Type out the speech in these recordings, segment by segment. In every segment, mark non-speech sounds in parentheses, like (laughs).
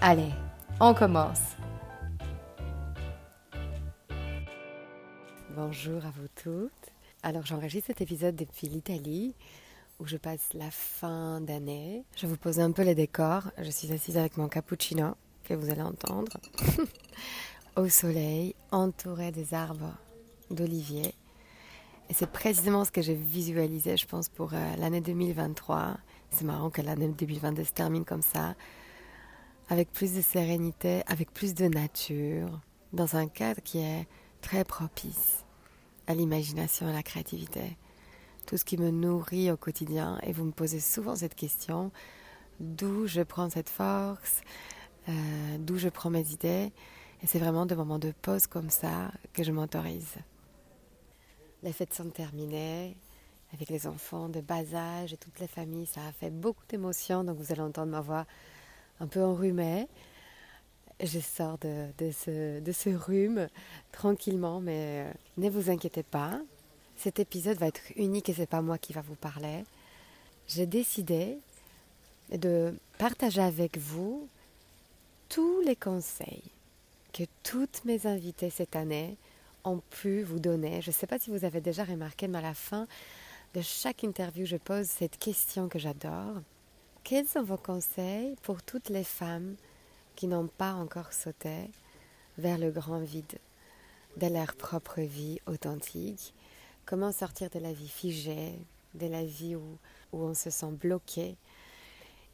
Allez, on commence. Bonjour à vous toutes. Alors j'enregistre cet épisode depuis l'Italie où je passe la fin d'année. Je vous pose un peu les décors. Je suis assise avec mon cappuccino que vous allez entendre (laughs) au soleil, entourée des arbres d'olivier. Et c'est précisément ce que j'ai visualisé, je pense, pour euh, l'année 2023. C'est marrant que l'année 2022 se termine comme ça avec plus de sérénité, avec plus de nature, dans un cadre qui est très propice à l'imagination et à la créativité. Tout ce qui me nourrit au quotidien, et vous me posez souvent cette question, d'où je prends cette force, euh, d'où je prends mes idées, et c'est vraiment de moments de pause comme ça que je m'autorise. Les fêtes sont terminées, avec les enfants de bas âge et toutes les familles, ça a fait beaucoup d'émotions, donc vous allez entendre ma voix un peu enrhumée. Je sors de, ce, rhume tranquillement, mais euh, ne vous inquiétez pas. Cet épisode va être unique et c'est pas moi qui va vous parler. J'ai décidé de partager avec vous tous les conseils que toutes mes invitées cette année ont pu vous donner. Je ne sais pas si vous avez déjà remarqué, mais à la fin de chaque interview, je pose cette question que j'adore. Quels sont vos conseils pour toutes les femmes qui n'ont pas encore sauté vers le grand vide de leur propre vie authentique? Comment sortir de la vie figée, de la vie où, on se sent bloqué?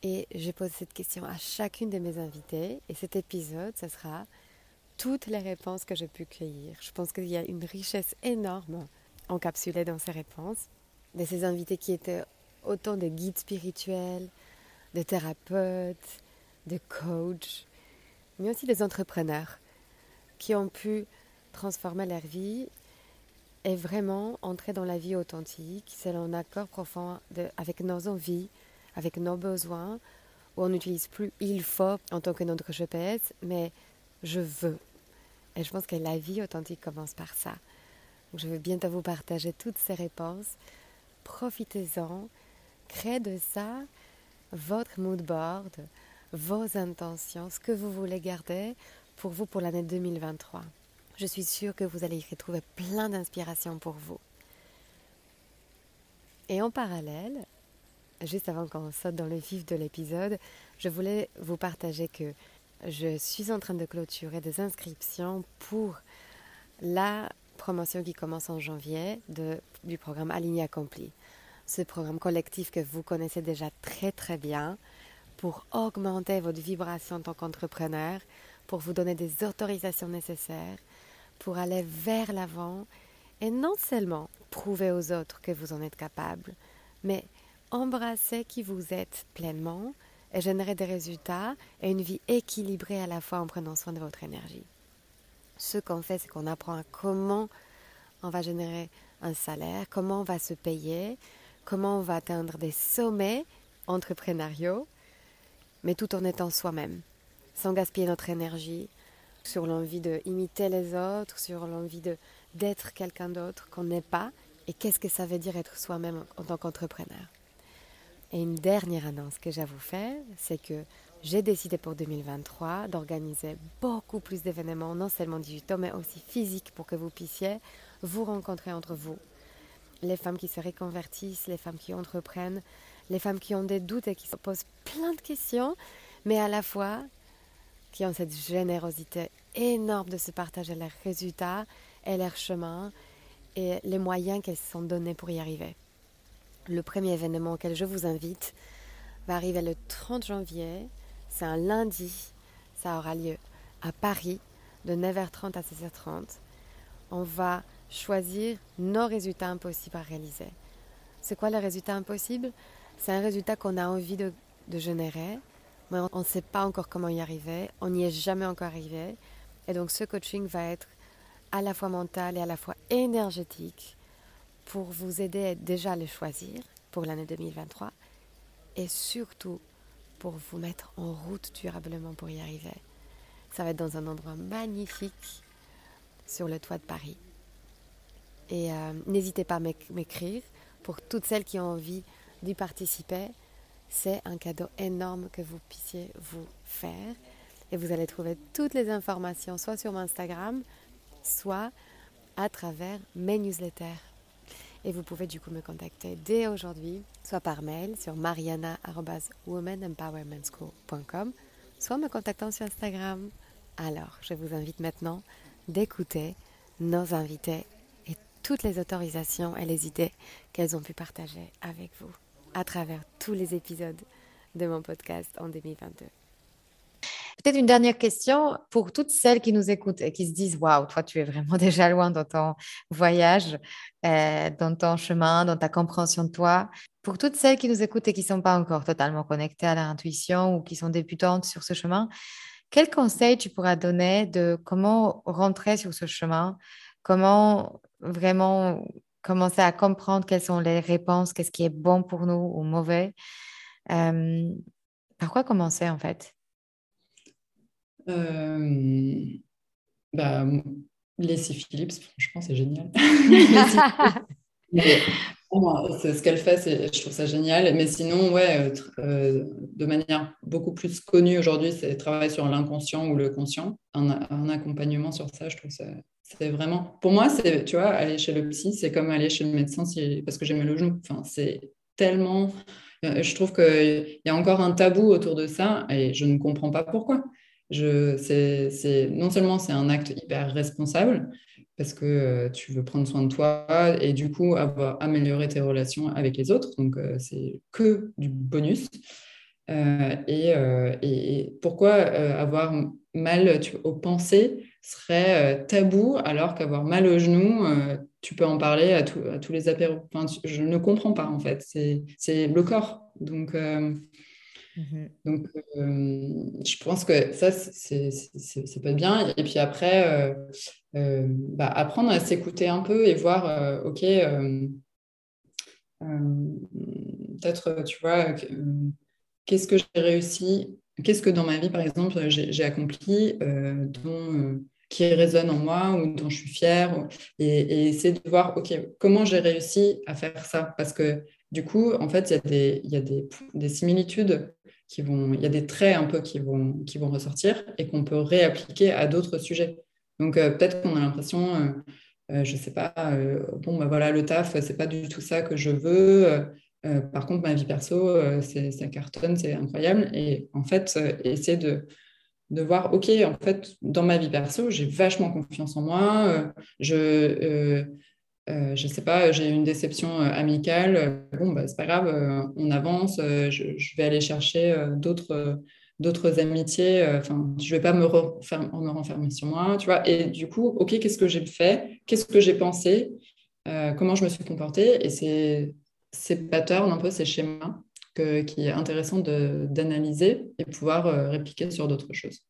Et je pose cette question à chacune de mes invitées et cet épisode, ce sera toutes les réponses que j'ai pu cueillir. Je pense qu'il y a une richesse énorme encapsulée dans ces réponses, de ces invités qui étaient autant de guides spirituels, de thérapeutes, de coachs, mais aussi des entrepreneurs qui ont pu transformer leur vie et vraiment entrer dans la vie authentique, selon un accord profond avec nos envies, avec nos besoins, où on n'utilise plus il faut en tant que notre GPS, mais je veux. Et je pense que la vie authentique commence par ça. je veux bientôt vous partager toutes ces réponses. Profitez-en, créez de ça votre mood board, vos intentions, ce que vous voulez garder pour vous pour l'année 2023. Je suis sûre que vous allez y retrouver plein d'inspiration pour vous. Et en parallèle, juste avant qu'on saute dans le vif de l'épisode, je voulais vous partager que je suis en train de clôturer des inscriptions pour la promotion qui commence en janvier de, du programme Aligné Accompli ce programme collectif que vous connaissez déjà très très bien pour augmenter votre vibration en tant qu'entrepreneur, pour vous donner des autorisations nécessaires, pour aller vers l'avant et non seulement prouver aux autres que vous en êtes capable, mais embrasser qui vous êtes pleinement et générer des résultats et une vie équilibrée à la fois en prenant soin de votre énergie. Ce qu'on fait, c'est qu'on apprend à comment on va générer un salaire, comment on va se payer, comment on va atteindre des sommets entrepreneuriaux, mais tout en étant soi-même, sans gaspiller notre énergie sur l'envie d'imiter les autres, sur l'envie d'être quelqu'un d'autre qu'on n'est pas, et qu'est-ce que ça veut dire être soi-même en tant qu'entrepreneur? Et une dernière annonce que vous faire, c'est que j'ai décidé pour 2023 d'organiser beaucoup plus d'événements, non seulement digitaux, mais aussi physiques, pour que vous puissiez vous rencontrer entre vous, les femmes qui se reconvertissent, les femmes qui entreprennent, les femmes qui ont des doutes et qui se posent plein de questions, mais à la fois qui ont cette générosité énorme de se partager leurs résultats et leurs chemins et les moyens qu'elles se sont donnés pour y arriver. Le premier événement auquel je vous invite va arriver le 30 janvier. C'est un lundi. Ça aura lieu à Paris de 9h30 à 16h30. On va choisir nos résultats impossibles à réaliser. C'est quoi le résultat impossible? C'est un résultat qu'on a envie de, générer, mais on ne sait pas encore comment y arriver. On n'y est jamais encore arrivé. Et donc ce coaching va être à la fois mental et à la fois énergétique pour vous aider déjà à le choisir pour l'année 2023 et surtout pour vous mettre en route durablement pour y arriver. Ça va être dans un endroit magnifique sur le toit de Paris. Et euh, n'hésitez pas à m'écrire pour toutes celles qui ont envie d'y participer. C'est un cadeau énorme que vous puissiez vous faire. Et vous allez trouver toutes les informations soit sur mon Instagram, soit à travers mes newsletters. Et vous pouvez du coup me contacter dès aujourd'hui, soit par mail sur mariana.womanempowermentschool.com, soit me contactant sur Instagram. Alors, je vous invite maintenant d'écouter nos invités toutes les autorisations et les idées qu'elles ont pu partager avec vous à travers tous les épisodes de mon podcast en 2022. Peut-être une dernière question pour toutes celles qui nous écoutent et qui se disent Waouh, toi, tu es vraiment (laughs) déjà loin dans ton voyage, euh, dans ton chemin, dans ta compréhension de toi. Pour toutes celles qui nous écoutent et qui ne sont pas encore totalement connectées à leur intuition ou qui sont débutantes sur ce chemin, quel conseil tu pourras donner de comment rentrer sur ce chemin Comment vraiment commencer à comprendre quelles sont les réponses, qu'est-ce qui est bon pour nous ou mauvais euh, Par quoi commencer en fait? Euh, bah, Laissez Phillips, franchement, c'est génial. (laughs) ce qu'elle fait, je trouve ça génial. Mais sinon, ouais, euh, euh, de manière beaucoup plus connue aujourd'hui, c'est travailler sur l'inconscient ou le conscient. Un, accompagnement sur ça, je trouve ça. C'est vraiment. Pour moi, c'est, tu vois, aller chez le psy, c'est comme aller chez le médecin parce que j'ai mal au genou. Enfin, c'est tellement. Je trouve qu'il y a encore un tabou autour de ça et je ne comprends pas pourquoi. Je, c'est, non seulement c'est un acte hyper responsable parce que euh, tu veux prendre soin de toi et du coup avoir amélioré tes relations avec les autres, donc euh, c'est que du bonus. Euh, et, et, pourquoi avoir mal aux pensées serait tabou alors qu'avoir mal au genou, tu peux en parler à, à tous les apéros. je ne comprends pas en fait, c'est le corps. Donc Mmh Donc, euh, je pense que ça, c'est pas bien. Et puis après, euh, euh, bah, apprendre à s'écouter un peu et voir, OK, peut-être, tu vois, qu'est-ce que j'ai réussi, qu'est-ce que dans ma vie, par exemple, j'ai accompli, dont, qui résonne en moi ou dont je suis fière, et, essayer de voir, OK, comment j'ai réussi à faire ça? Parce que du coup, en fait, il y a des, y des, des similitudes vont, il y a des traits un peu qui vont, qui vont ressortir et qu'on peut réappliquer à d'autres sujets. Donc euh, peut-être qu'on a l'impression, euh, euh, je sais pas, bon, bah voilà, le taf, c'est pas du tout ça que je veux. par contre, ma vie perso, c'est, ça cartonne, c'est incroyable. Et en fait, essayer de, de voir, OK, en fait, dans ma vie perso, j'ai vachement confiance en moi. je euh, je ne sais pas, j'ai une déception euh, amicale, euh, bon, bah, c'est pas grave, on avance, je, vais aller chercher d'autres d'autres amitiés, enfin, je vais pas me, me renfermer sur moi, tu vois. Et du coup, ok, qu'est-ce que j'ai fait Qu'est-ce que j'ai pensé Comment je me suis comportée Et c'est ces patterns, un peu ces schémas, que, qui est intéressant d'analyser et pouvoir répliquer sur d'autres choses.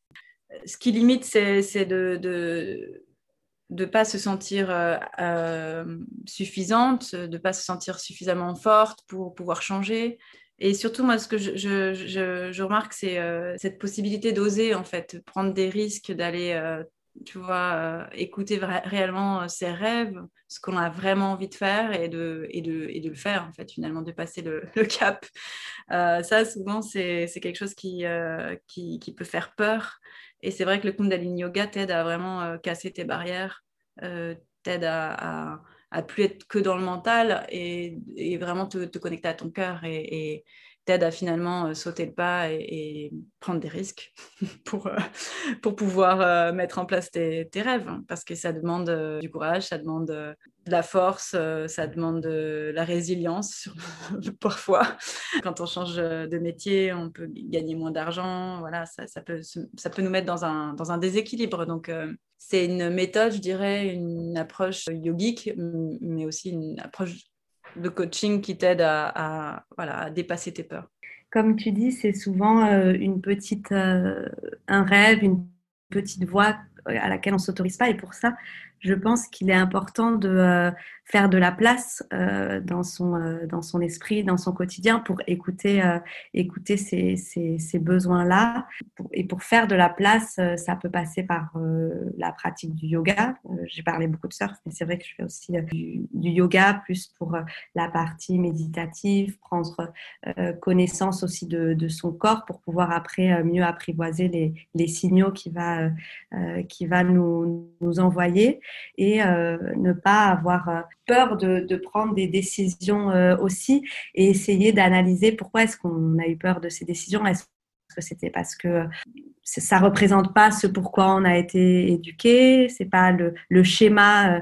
Ce qui limite, c'est de, de de pas se sentir euh, euh, suffisante, de ne pas se sentir suffisamment forte pour pouvoir changer. Et surtout, moi, ce que je, remarque, c'est euh, cette possibilité d'oser, en fait, prendre des risques, d'aller, tu vois, écouter réellement ses rêves, ce qu'on a vraiment envie de faire et de, et de, et de le faire, en fait, finalement, de passer le, (laughs) cap. ça, souvent, c'est quelque chose qui, qui, peut faire peur. Et c'est vrai que le Kundalini Yoga t'aide à vraiment euh, casser tes barrières, euh, t'aide à, à, plus être que dans le mental et, vraiment te, connecter à ton cœur et, t'aide à finalement euh, sauter le pas et, prendre des risques (laughs) pour, euh, pour pouvoir euh, mettre en place tes, rêves. Hein, parce que ça demande du courage, ça demande de la force, ça demande de la résilience (laughs) parfois. Quand on change de métier, on peut gagner moins d'argent. Voilà, ça, ça, peut, ça peut nous mettre dans un, dans un déséquilibre. Donc, c'est une méthode, je dirais, une approche yogique, mais aussi une approche de coaching qui t'aide à, voilà, dépasser tes peurs Comme tu dis, c'est souvent euh, une petite, euh, un rêve, une petite voix à laquelle on ne s'autorise pas. Et pour ça, je pense qu'il est important de euh, faire de la place euh, dans, son, euh, dans son esprit, dans son quotidien pour écouter, écouter ces, ces, besoins-là. Et pour faire de la place, ça peut passer par la pratique du yoga. J'ai parlé beaucoup de surf, mais c'est vrai que je fais aussi du, yoga, plus pour la partie méditative, prendre connaissance aussi de, de, son corps pour pouvoir après mieux apprivoiser les, les signaux qu'il va, qui va nous, nous envoyer et euh, ne pas avoir euh, peur de, prendre des décisions euh, aussi et essayer d'analyser pourquoi est-ce qu'on a eu peur de ces décisions. Est-ce que c'était parce que ça représente pas ce pourquoi on a été éduqué, c'est pas le, schéma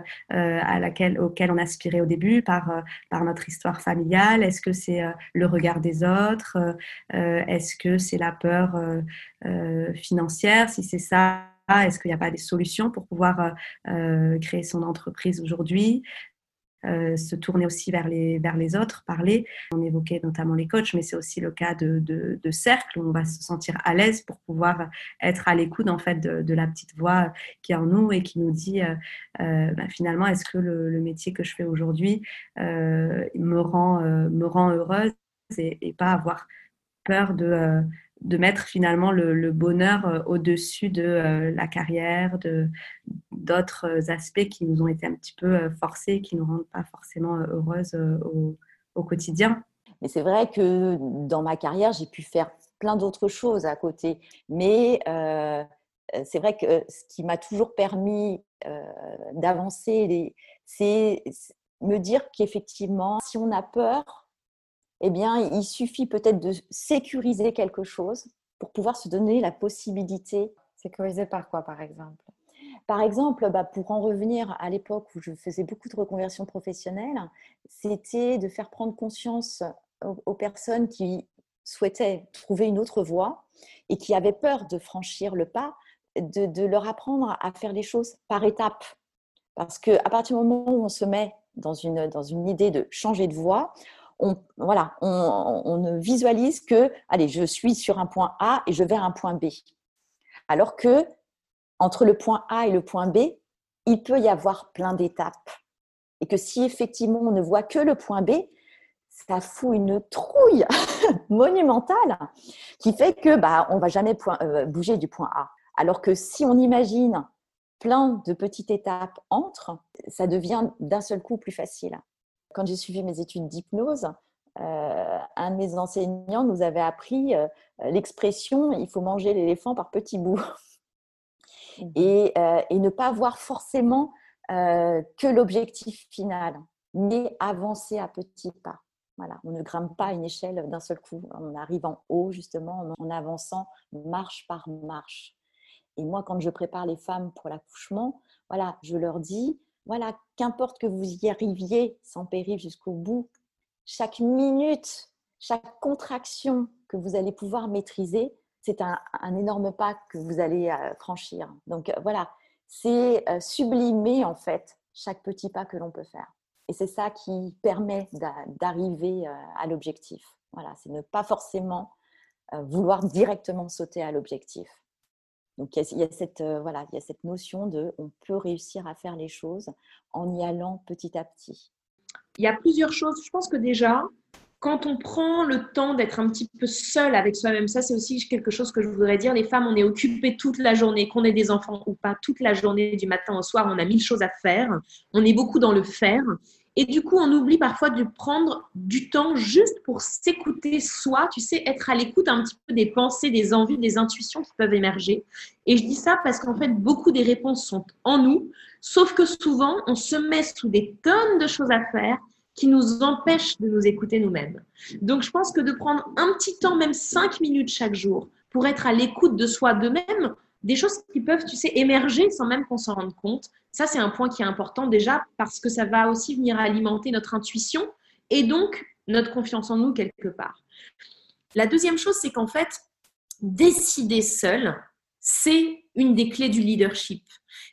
auquel on aspirait au début par notre histoire familiale? Est-ce que c'est le regard des autres? Est-ce que c'est la peur financière? Si c'est ça, est-ce qu'il n'y a pas des solutions pour pouvoir euh, euh, créer son entreprise aujourd'hui euh, se tourner aussi vers les, autres, parler? On évoquait notamment les coachs, mais c'est aussi le cas de, cercles où on va se sentir à l'aise pour pouvoir être à l'écoute en fait de, la petite voix qui est en nous et qui nous dit bah, finalement est-ce que le, métier que je fais aujourd'hui me, rend, heureuse et pas avoir peur de, de mettre finalement le, bonheur euh, au-dessus de euh, la carrière, de d'autres aspects qui nous ont été un petit peu euh, forcés, qui ne nous rendent pas forcément heureuses au, quotidien. Mais c'est vrai que dans ma carrière, j'ai pu faire plein d'autres choses à côté. Mais c'est vrai que ce qui m'a toujours permis d'avancer, c'est me dire qu'effectivement, si on a peur, eh bien, il suffit peut-être de sécuriser quelque chose pour pouvoir se donner la possibilité. Sécuriser par quoi, par exemple? Par exemple, bah, pour en revenir à l'époque où je faisais beaucoup de reconversion professionnelle, c'était de faire prendre conscience aux, personnes qui souhaitaient trouver une autre voie et qui avaient peur de franchir le pas, de, de leur apprendre à faire les choses par étapes. Parce qu'à partir du moment où on se met dans une, dans une idée de changer de voie, on, ne visualise que, allez, je suis sur un point A et je vais à un point B. Alors que entre le point A et le point B, il peut y avoir plein d'étapes. Et que si effectivement on ne voit que le point B, ça fout une trouille (laughs) monumentale qui fait que bah, on va jamais euh, bouger du point A. Alors que si on imagine plein de petites étapes entre, ça devient d'un seul coup plus facile. Quand j'ai suivi mes études d'hypnose, euh, un de mes enseignants nous avait appris euh, l'expression il faut manger l'éléphant par petits bouts. Mmh. Euh, et, ne pas voir forcément que l'objectif final, mais avancer à petits pas. Voilà, on ne grimpe pas une échelle d'un seul coup. On arrive en haut justement en avançant marche par marche. Et moi, quand je prépare les femmes pour l'accouchement, voilà, je leur dis voilà, qu'importe que vous y arriviez sans péril jusqu'au bout, chaque minute, chaque contraction que vous allez pouvoir maîtriser, c'est un, énorme pas que vous allez euh, franchir. Donc euh, voilà, c'est euh, sublimer en fait chaque petit pas que l'on peut faire. Et c'est ça qui permet d'arriver à l'objectif. Voilà, c'est ne pas forcément vouloir directement sauter à l'objectif. Donc il y, a, cette, voilà, il y a cette notion de on peut réussir à faire les choses en y allant petit à petit. Il y a plusieurs choses. Je pense que déjà, quand on prend le temps d'être un petit peu seul avec soi-même, ça c'est aussi quelque chose que je voudrais dire. Les femmes, on est occupées toute la journée, qu'on ait des enfants ou pas, toute la journée du matin au soir, on a mille choses à faire. On est beaucoup dans le faire. Et du coup, on oublie parfois de prendre du temps juste pour s'écouter soi, tu sais, être à l'écoute un petit peu des pensées, des envies, des intuitions qui peuvent émerger. Et je dis ça parce qu'en fait, beaucoup des réponses sont en nous, sauf que souvent, on se met sous des tonnes de choses à faire qui nous empêchent de nous écouter nous-mêmes. Donc, je pense que de prendre un petit temps, même cinq minutes chaque jour, pour être à l'écoute de soi, de même, des choses qui peuvent, tu sais, émerger sans même qu'on s'en rende compte. Ça, c'est un point qui est important déjà parce que ça va aussi venir alimenter notre intuition et donc notre confiance en nous quelque part. La deuxième chose, c'est qu'en fait, décider seul, c'est une des clés du leadership.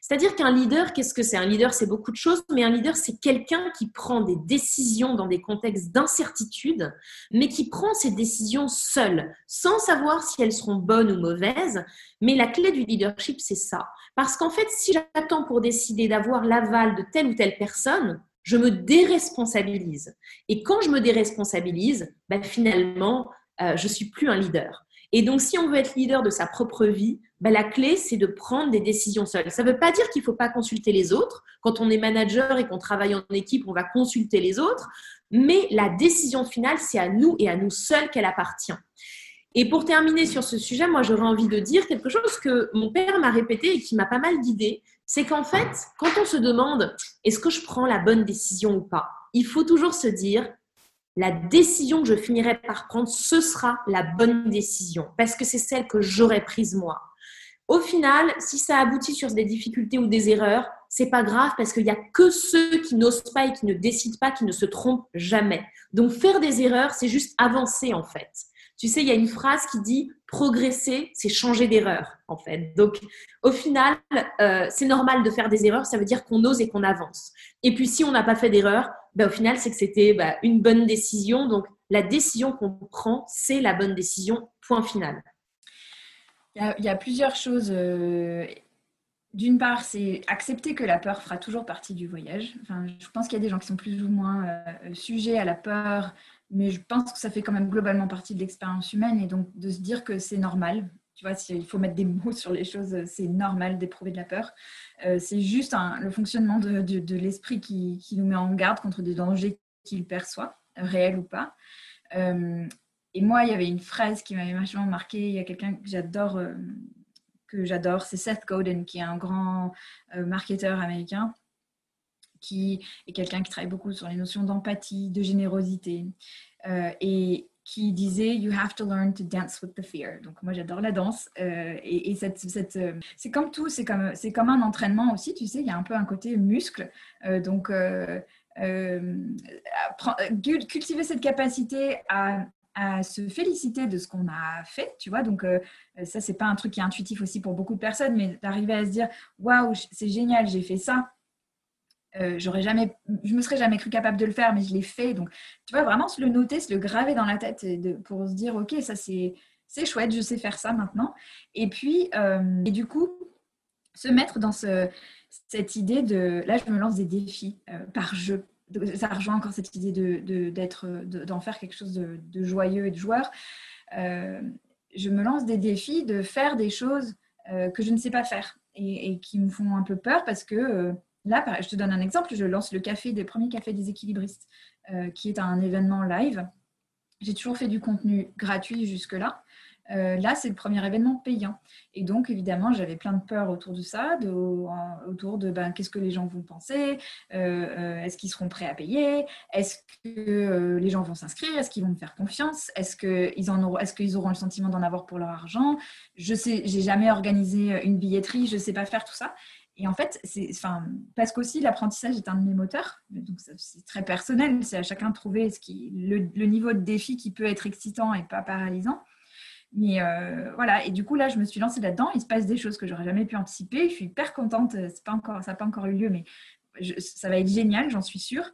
C'est-à-dire qu'un leader, qu'est-ce que c'est? Un leader, c'est beaucoup de choses, mais un leader, c'est quelqu'un qui prend des décisions dans des contextes d'incertitude, mais qui prend ces décisions seul, sans savoir si elles seront bonnes ou mauvaises. Mais la clé du leadership, c'est ça. Parce qu'en fait, si j'attends pour décider d'avoir l'aval de telle ou telle personne, je me déresponsabilise. Et quand je me déresponsabilise, ben finalement, euh, je suis plus un leader. Et donc, si on veut être leader de sa propre vie, ben, la clé, c'est de prendre des décisions seul. Ça ne veut pas dire qu'il ne faut pas consulter les autres. Quand on est manager et qu'on travaille en équipe, on va consulter les autres. Mais la décision finale, c'est à nous et à nous seuls qu'elle appartient. Et pour terminer sur ce sujet, moi, j'aurais envie de dire quelque chose que mon père m'a répété et qui m'a pas mal guidée. C'est qu'en fait, quand on se demande est-ce que je prends la bonne décision ou pas, il faut toujours se dire la décision que je finirai par prendre, ce sera la bonne décision parce que c'est celle que j'aurais prise moi. Au final, si ça aboutit sur des difficultés ou des erreurs, c'est pas grave parce qu'il n'y a que ceux qui n'osent pas et qui ne décident pas qui ne se trompent jamais. Donc faire des erreurs, c'est juste avancer en fait. Tu sais, il y a une phrase qui dit progresser, c'est changer d'erreur en fait. Donc au final, euh, c'est normal de faire des erreurs, ça veut dire qu'on ose et qu'on avance. Et puis si on n'a pas fait d'erreur, ben, au final, c'est que c'était bah, une bonne décision. Donc la décision qu'on prend, c'est la bonne décision, point final. Il y, a, plusieurs choses. Euh, d'une part, c'est accepter que la peur fera toujours partie du voyage. Enfin, je pense qu'il y a des gens qui sont plus ou moins euh, sujets à la peur, mais je pense que ça fait quand même globalement partie de l'expérience humaine et donc de se dire que c'est normal. Tu vois, il faut mettre des (laughs) mots sur les choses, c'est normal d'éprouver de la peur. Euh, c'est juste le fonctionnement de, l'esprit qui, nous met en garde contre des dangers qu'il perçoit, réels ou pas. Et moi, il y avait une phrase qui m'avait vachement marqué. Il y a quelqu'un que j'adore, euh, que j'adore, c'est Seth Godin, qui est un grand euh, marketeur américain, qui est quelqu'un qui travaille beaucoup sur les notions d'empathie, de générosité, euh, et qui disait You have to learn to dance with the fear. Donc moi, j'adore la danse, et, cette, cette c'est comme tout, c'est comme, comme un entraînement aussi. Tu sais, il y a un peu un côté muscle, donc. cultiver cette capacité à à se féliciter de ce qu'on a fait, tu vois. Donc, euh, ça, c'est pas un truc qui est intuitif aussi pour beaucoup de personnes, mais d'arriver à se dire waouh, c'est génial, j'ai fait ça. Euh, j'aurais jamais, je me serais jamais cru capable de le faire, mais je l'ai fait. Donc, tu vois, vraiment se le noter, se le graver dans la tête pour se dire ok, ça c'est c'est chouette, je sais faire ça maintenant. Et puis, euh, et du coup, se mettre dans ce, cette idée de là, je me lance des défis par jeu ça rejoint encore cette idée de, d'être, d'en faire quelque chose de, joyeux et de joueur. Euh, je me lance des défis de faire des choses euh, que je ne sais pas faire et, qui me font un peu peur parce que euh, là, je te donne un exemple, je lance le café des premiers cafés des équilibristes, qui est un événement live. J'ai toujours fait du contenu gratuit jusque-là. Euh, là, c'est le premier événement payant. Et donc, évidemment, j'avais plein de peur autour de ça, de, autour de ben, qu'est-ce que les gens vont penser, euh, euh, est-ce qu'ils seront prêts à payer, est-ce que les gens vont s'inscrire, est-ce qu'ils vont me faire confiance, est-ce qu'ils auront, est qu'ils auront le sentiment d'en avoir pour leur argent. Je sais, j'ai jamais organisé une billetterie, je ne sais pas faire tout ça. Et en fait, c'est, enfin, parce qu'aussi l'apprentissage est un de mes moteurs, donc c'est très personnel, c'est à chacun de trouver le niveau de défi qui peut être excitant et pas paralysant. Mais euh, voilà, et du coup, là, je me suis lancée là-dedans. Il se passe des choses que j'aurais jamais pu anticiper. Je suis hyper contente. Pas encore, ça n'a pas encore eu lieu, mais ça va être génial, j'en suis sûre.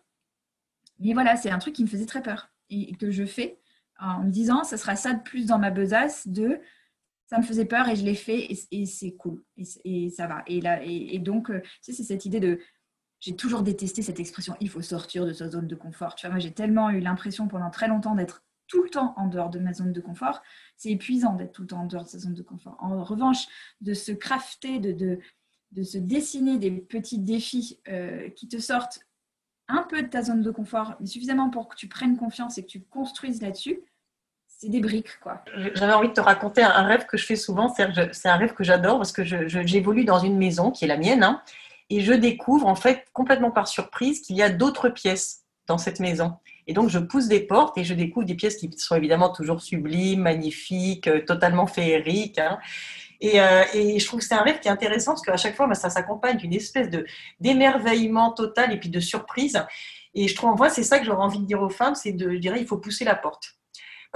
Mais voilà, c'est un truc qui me faisait très peur et, que je fais en me disant, ça sera ça de plus dans ma besace de ça me faisait peur et je l'ai fait et, c'est cool et, ça va. Et, là, et, donc, euh, c'est cette idée de. J'ai toujours détesté cette expression il faut sortir de sa zone de confort. Tu vois, moi, j'ai tellement eu l'impression pendant très longtemps d'être tout le temps en dehors de ma zone de confort c'est épuisant d'être tout le temps en dehors de sa zone de confort. En revanche, de se crafter, de, de, de se dessiner des petits défis euh, qui te sortent un peu de ta zone de confort, mais suffisamment pour que tu prennes confiance et que tu construises là-dessus, c'est des briques, quoi. J'avais envie de te raconter un rêve que je fais souvent. C'est un rêve que j'adore parce que j'évolue dans une maison qui est la mienne, hein, et je découvre en fait complètement par surprise qu'il y a d'autres pièces dans cette maison. Et donc, je pousse des portes et je découvre des pièces qui sont évidemment toujours sublimes, magnifiques, euh, totalement féeriques. Hein. Euh, et, je trouve que c'est un rêve qui est intéressant parce qu'à chaque fois, bah, ça s'accompagne d'une espèce d'émerveillement total et puis de surprise. Et je trouve, moi, c'est ça que j'aurais envie de dire aux femmes, c'est de, je dirais, il faut pousser la porte.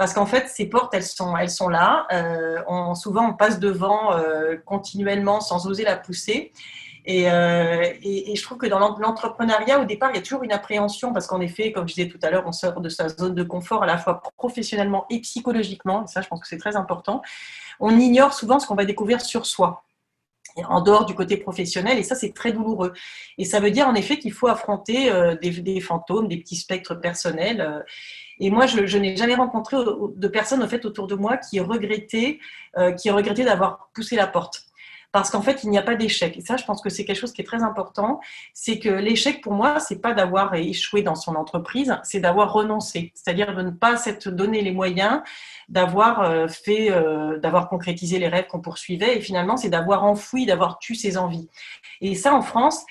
Parce qu'en fait, ces portes, elles sont, elles sont là. Euh, souvent, on passe devant euh, continuellement sans oser la pousser. Euh, et, et, je trouve que dans l'entrepreneuriat, au départ, il y a toujours une appréhension parce qu'en effet, comme je disais tout à l'heure, on sort de sa zone de confort à la fois professionnellement et psychologiquement. Et ça, je pense que c'est très important. On ignore souvent ce qu'on va découvrir sur soi en dehors du côté professionnel, et ça c'est très douloureux. Et ça veut dire en effet qu'il faut affronter euh, des, fantômes, des petits spectres personnels. Euh. Et moi, je, n'ai jamais rencontré de personnes en fait autour de moi qui regrettaient, qui regrettaient d'avoir poussé la porte parce qu'en fait, il n'y a pas d'échec. Et ça, je pense que c'est quelque chose qui est très important. C'est que l'échec, pour moi, c'est pas d'avoir échoué dans son entreprise, c'est d'avoir renoncé. C'est-à-dire de ne pas s'être donné les moyens d'avoir euh, fait, euh, d'avoir concrétisé les rêves qu'on poursuivait. Et finalement, c'est d'avoir enfoui, d'avoir tué ses envies. Et ça, en France,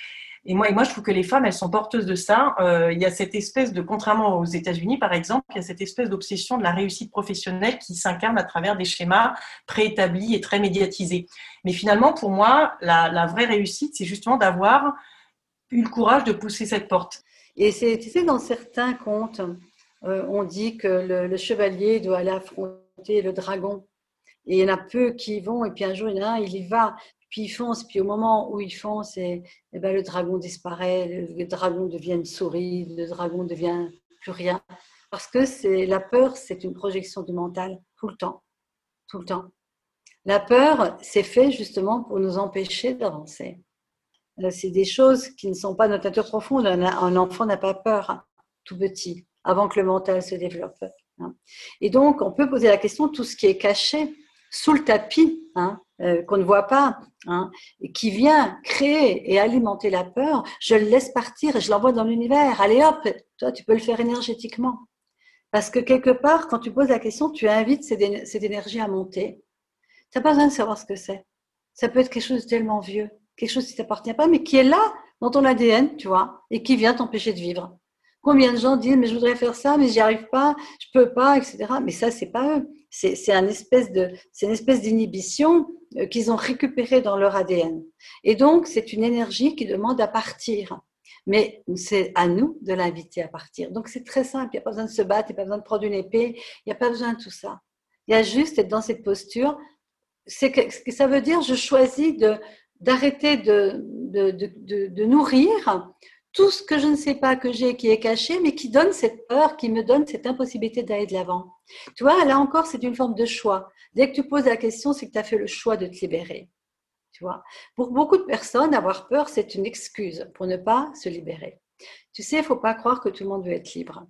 et moi, je trouve que les femmes, elles sont porteuses de ça. Euh, il y a cette espèce de, contrairement aux États-Unis, par exemple, il y a cette espèce d'obsession de la réussite professionnelle qui s'incarne à travers des schémas préétablis et très médiatisés. Mais finalement, pour moi, la, vraie réussite, c'est justement d'avoir eu le courage de pousser cette porte. Et c'est, tu sais, dans certains contes, euh, on dit que le, chevalier doit aller affronter le dragon. Et il y en a peu qui vont, et puis un jour, il y en a un, il y va puis ils foncent, puis au moment où ils foncent, et, eh ben, le dragon disparaît, le, dragon devient une souris, le dragon devient plus rien. Parce que c'est la peur, c'est une projection du mental tout le temps, tout le temps. La peur, c'est fait justement pour nous empêcher d'avancer. Euh, c'est des choses qui ne sont pas notre nature profonde. Un enfant n'a pas peur tout petit, avant que le mental se développe. Hein. Et donc, on peut poser la question, tout ce qui est caché sous le tapis, hein, euh, qu'on ne voit pas, hein, qui vient créer et alimenter la peur, je le laisse partir et je l'envoie dans l'univers. Allez hop, toi, tu peux le faire énergétiquement. Parce que quelque part, quand tu poses la question, tu invites cette, cette énergie à monter. Tu n'as pas besoin de savoir ce que c'est. Ça peut être quelque chose de tellement vieux, quelque chose qui ne t'appartient pas, mais qui est là dans ton ADN, tu vois, et qui vient t'empêcher de vivre. Combien de gens disent mais je voudrais faire ça, mais j'y arrive pas, je peux pas, etc. Mais ça, c'est pas eux. C'est une espèce d'inhibition euh, qu'ils ont récupérée dans leur ADN. Et donc, c'est une énergie qui demande à partir. Mais c'est à nous de l'inviter à partir. Donc, c'est très simple. Il n'y a pas besoin de se battre, il n'y a pas besoin de prendre une épée, il n'y a pas besoin de tout ça. Il y a juste être dans cette posture. C'est ce que ça veut dire, je choisis d'arrêter de, de, de, de, nourrir tout ce que je ne sais pas que j'ai qui est caché, mais qui donne cette peur, qui me donne cette impossibilité d'aller de l'avant. Tu vois, là encore, c'est une forme de choix. Dès que tu poses la question, c'est que tu as fait le choix de te libérer. Tu vois, pour beaucoup de personnes, avoir peur, c'est une excuse pour ne pas se libérer. Tu sais, il faut pas croire que tout le monde veut être libre.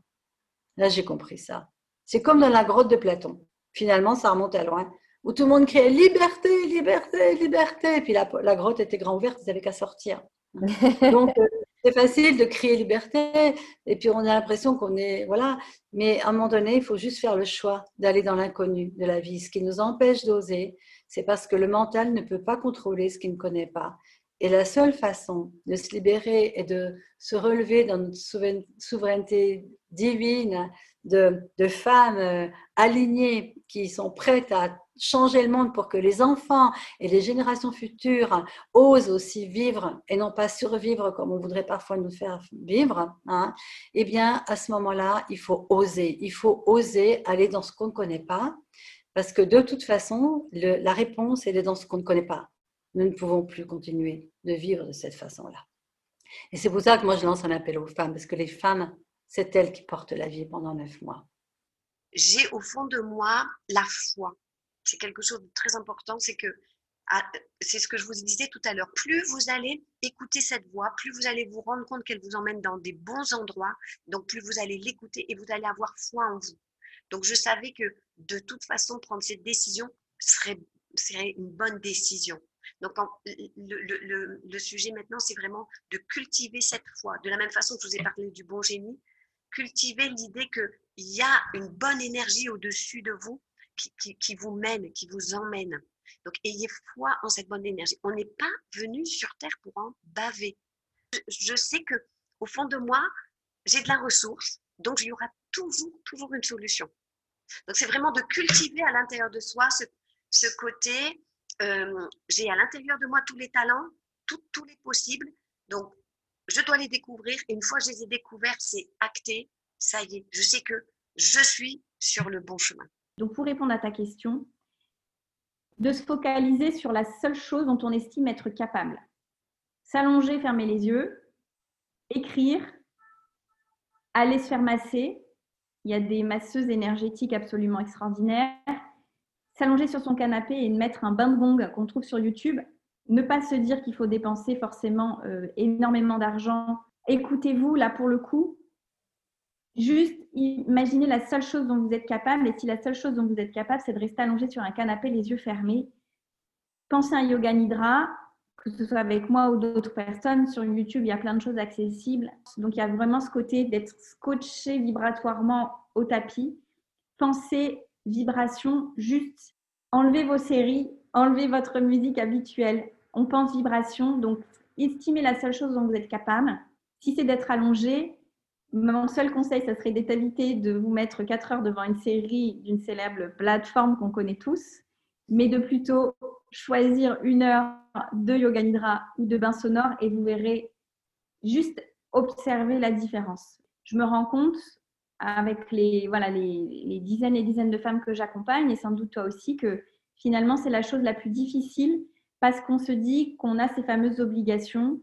Là, j'ai compris ça. C'est comme dans la grotte de Platon. Finalement, ça remonte à loin, où tout le monde criait liberté, liberté, liberté. Et puis la, grotte était grand ouverte, ils n'avaient qu'à sortir. (laughs) Donc, euh, c'est facile de crier liberté, et puis on a l'impression qu'on est. Voilà. Mais à un moment donné, il faut juste faire le choix d'aller dans l'inconnu de la vie. Ce qui nous empêche d'oser, c'est parce que le mental ne peut pas contrôler ce qu'il ne connaît pas. Et la seule façon de se libérer et de se relever dans notre souveraineté divine de, de femmes euh, alignées qui sont prêtes à changer le monde pour que les enfants et les générations futures osent aussi vivre et non pas survivre comme on voudrait parfois nous faire vivre, hein, eh bien, à ce moment-là, il faut oser. Il faut oser aller dans ce qu'on ne connaît pas, parce que de toute façon, la réponse, elle est dans ce qu'on ne connaît pas. Nous ne pouvons plus continuer de vivre de cette façon-là. Et c'est pour ça que moi, je lance un appel aux femmes, parce que les femmes, c'est elles qui portent la vie pendant neuf mois. J'ai au fond de moi la foi c'est quelque chose de très important, c'est que ah, c'est ce que je vous disais tout à l'heure. Plus vous allez écouter cette voix, plus vous allez vous rendre compte qu'elle vous emmène dans des bons endroits, donc plus vous allez l'écouter et vous allez avoir foi en vous. Donc je savais que de toute façon, prendre cette décision serait, serait une bonne décision. Donc le, le, sujet maintenant, c'est vraiment de cultiver cette foi. De la même façon que je vous ai parlé du bon génie, cultiver l'idée qu'il y a une bonne énergie au-dessus de vous qui, vous mène, qui vous emmène. Donc, ayez foi en cette bonne énergie. On n'est pas venu sur Terre pour en baver. Je, sais que au fond de moi, j'ai de la ressource, donc il y aura toujours, toujours une solution. Donc c'est vraiment de cultiver à l'intérieur de soi ce, côté, euh, j'ai à l'intérieur de moi tous les talents, tous les possibles, donc je dois les découvrir, et une fois que je les ai découverts, c'est acté, ça y est, je sais que je suis sur le bon chemin. Donc pour répondre à ta question, de se focaliser sur la seule chose dont on estime être capable. S'allonger, fermer les yeux, écrire, aller se faire masser. Il y a des masseuses énergétiques absolument extraordinaires. S'allonger sur son canapé et mettre un bain de gong qu'on trouve sur YouTube. Ne pas se dire qu'il faut dépenser forcément euh, énormément d'argent. Écoutez-vous, là pour le coup, juste imaginez la seule chose dont vous êtes capable. Et si la seule chose dont vous êtes capable, c'est de rester allongé sur un canapé, les yeux fermés, pensez à un yoga nidra, que ce soit avec moi ou d'autres personnes. Sur YouTube, il y a plein de choses accessibles. Donc, il y a vraiment ce côté d'être scotché vibratoirement au tapis. Pensez vibration, juste enlevez vos séries, enlevez votre musique habituelle. On pense vibration, donc estimez la seule chose dont vous êtes capable. Si c'est d'être allongé, mon seul conseil, ça serait d'éviter de vous mettre 4 heures devant une série d'une célèbre plateforme qu'on connaît tous, mais de plutôt choisir une heure de yoga nidra ou de bain sonore et vous verrez juste observer la différence. Je me rends compte avec les, voilà, les, dizaines et dizaines de femmes que j'accompagne, et sans doute toi aussi, que finalement c'est la chose la plus difficile parce qu'on se dit qu'on a ces fameuses obligations,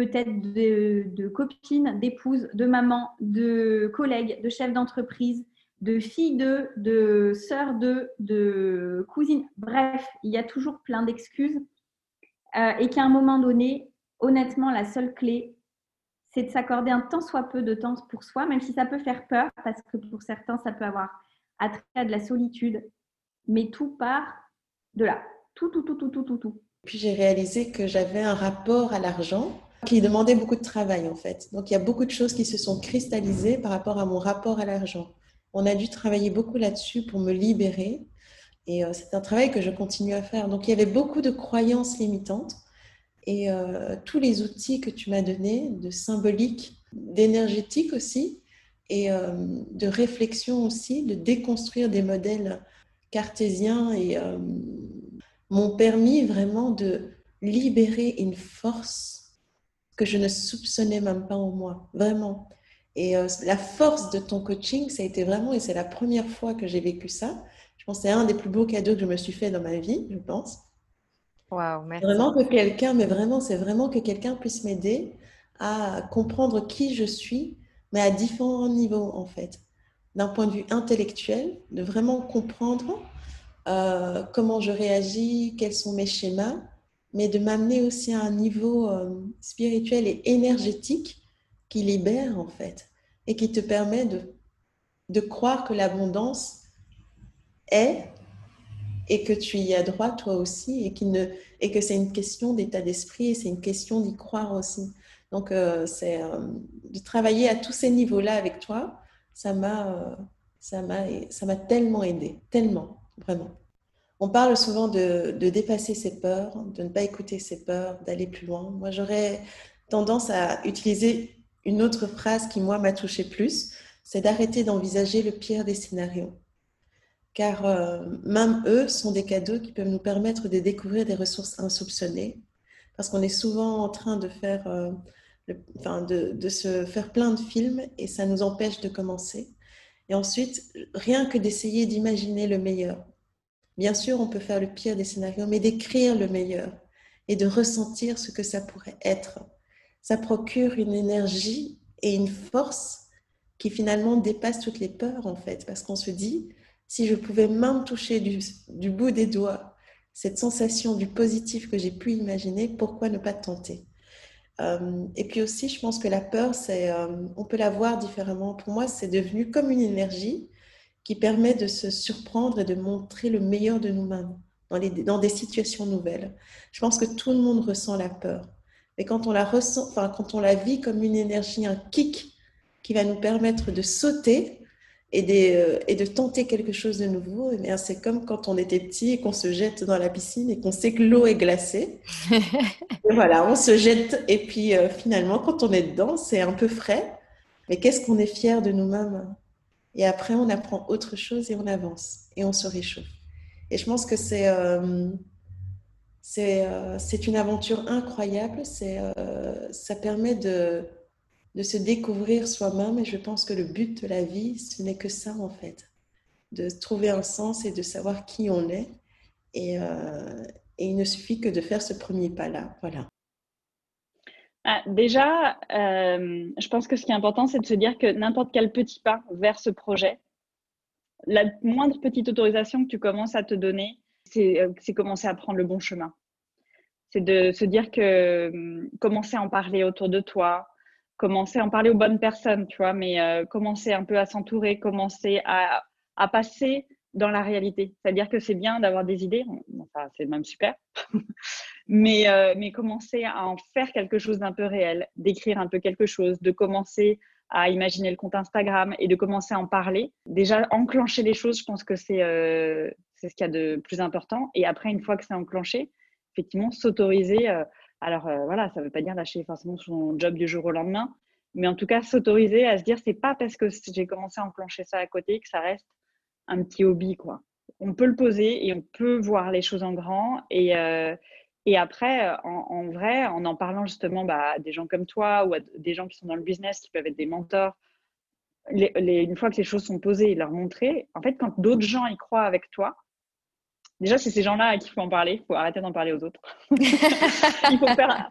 peut-être de, copines, d'épouses, de mamans, de collègues, de chefs d'entreprise, de filles de, de sœurs de, de cousines. Bref, il y a toujours plein d'excuses. Euh, et qu'à un moment donné, honnêtement, la seule clé, c'est de s'accorder un tant soit peu de temps pour soi, même si ça peut faire peur, parce que pour certains, ça peut avoir attrait à de la solitude. Mais tout part de là. Tout, tout, tout, tout, tout, tout, tout. Puis j'ai réalisé que j'avais un rapport à l'argent qui demandait beaucoup de travail en fait. Donc il y a beaucoup de choses qui se sont cristallisées par rapport à mon rapport à l'argent. On a dû travailler beaucoup là-dessus pour me libérer. Et euh, c'est un travail que je continue à faire. Donc il y avait beaucoup de croyances limitantes. Et euh, tous les outils que tu m'as donnés, de symbolique, d'énergétique aussi, et euh, de réflexion aussi, de déconstruire des modèles cartésiens, et m'ont permis vraiment de libérer une force que je ne soupçonnais même pas en moi, vraiment. Et euh, la force de ton coaching, ça a été vraiment, et c'est la première fois que j'ai vécu ça. Je pense que c'est un des plus beaux cadeaux que je me suis fait dans ma vie, je pense. Waouh, merci. Vraiment que quelqu'un, mais vraiment, c'est vraiment que quelqu'un puisse m'aider à comprendre qui je suis, mais à différents niveaux, en fait. D'un point de vue intellectuel, de vraiment comprendre euh, comment je réagis, quels sont mes schémas, mais de m'amener aussi à un niveau euh, spirituel et énergétique qui libère en fait et qui te permet de, croire que l'abondance est et que tu y as droit toi aussi et, que c'est une question d'état d'esprit et c'est une question d'y croire aussi. Donc, euh, c'est euh, de travailler à tous ces niveaux-là avec toi, ça m'a, ça m'a tellement aidé, tellement, vraiment. On parle souvent de, dépasser ses peurs, de ne pas écouter ses peurs, d'aller plus loin. Moi, j'aurais tendance à utiliser une autre phrase qui, moi, m'a touché plus, c'est d'arrêter d'envisager le pire des scénarios. Car euh, même eux sont des cadeaux qui peuvent nous permettre de découvrir des ressources insoupçonnées. Parce qu'on est souvent en train de faire, euh, enfin, de, se faire plein de films et ça nous empêche de commencer. Et ensuite, rien que d'essayer d'imaginer le meilleur. Bien sûr, on peut faire le pire des scénarios, mais d'écrire le meilleur et de ressentir ce que ça pourrait être. Ça procure une énergie et une force qui finalement dépasse toutes les peurs en fait, parce qu'on se dit, si je pouvais même toucher du, bout des doigts cette sensation du positif que j'ai pu imaginer, pourquoi ne pas tenter? Euh, Et puis aussi, je pense que la peur, c'est, euh, on peut la voir différemment. Pour moi, c'est devenu comme une énergie qui permet de se surprendre et de montrer le meilleur de nous-mêmes dans, dans des situations nouvelles. Je pense que tout le monde ressent la peur. Et quand on la ressent, enfin, quand on la vit comme une énergie, un kick qui va nous permettre de sauter et de, euh, et de tenter quelque chose de nouveau, eh c'est comme quand on était petit et qu'on se jette dans la piscine et qu'on sait que l'eau est glacée. (laughs) et voilà, on se jette et puis euh, finalement, quand on est dedans, c'est un peu frais. mais qu'est-ce qu'on est fier de nous-mêmes? Et après, on apprend autre chose et on avance et on se réchauffe. Et je pense que c'est euh, euh, une aventure incroyable. Euh, ça permet de, de se découvrir soi-même. Et je pense que le but de la vie, ce n'est que ça en fait, de trouver un sens et de savoir qui on est. Et, et il ne suffit que de faire ce premier pas-là. Voilà. Ah, déjà, euh, je pense que ce qui est important, c'est de se dire que n'importe quel petit pas vers ce projet, la moindre petite autorisation que tu commences à te donner, c'est euh, commencer à prendre le bon chemin. C'est de se dire que hum, commencer à en parler autour de toi, commencer à en parler aux bonnes personnes, tu vois, mais euh, commencer un peu à s'entourer, commencer à, à passer dans la réalité. C'est-à-dire que c'est bien d'avoir des idées, enfin, c'est même super, mais, euh, mais commencer à en faire quelque chose d'un peu réel, d'écrire un peu quelque chose, de commencer à imaginer le compte Instagram et de commencer à en parler. Déjà, enclencher les choses, je pense que c'est euh, ce qu'il y a de plus important. Et après, une fois que c'est enclenché, effectivement, s'autoriser. Euh, alors euh, voilà, ça ne veut pas dire lâcher forcément son job du jour au lendemain, mais en tout cas, s'autoriser à se dire, c'est pas parce que j'ai commencé à enclencher ça à côté que ça reste un petit hobby, quoi. On peut le poser et on peut voir les choses en grand. Et, et après, en, vrai, en en parlant justement bah, à des gens comme toi ou à des gens qui sont dans le business, qui peuvent être des mentors, les, une fois que les choses sont posées, leur montrer, en fait, quand d'autres gens y croient avec toi, déjà, c'est ces gens-là à qui il faut en parler, il faut arrêter d'en parler aux autres. (laughs) il faut faire...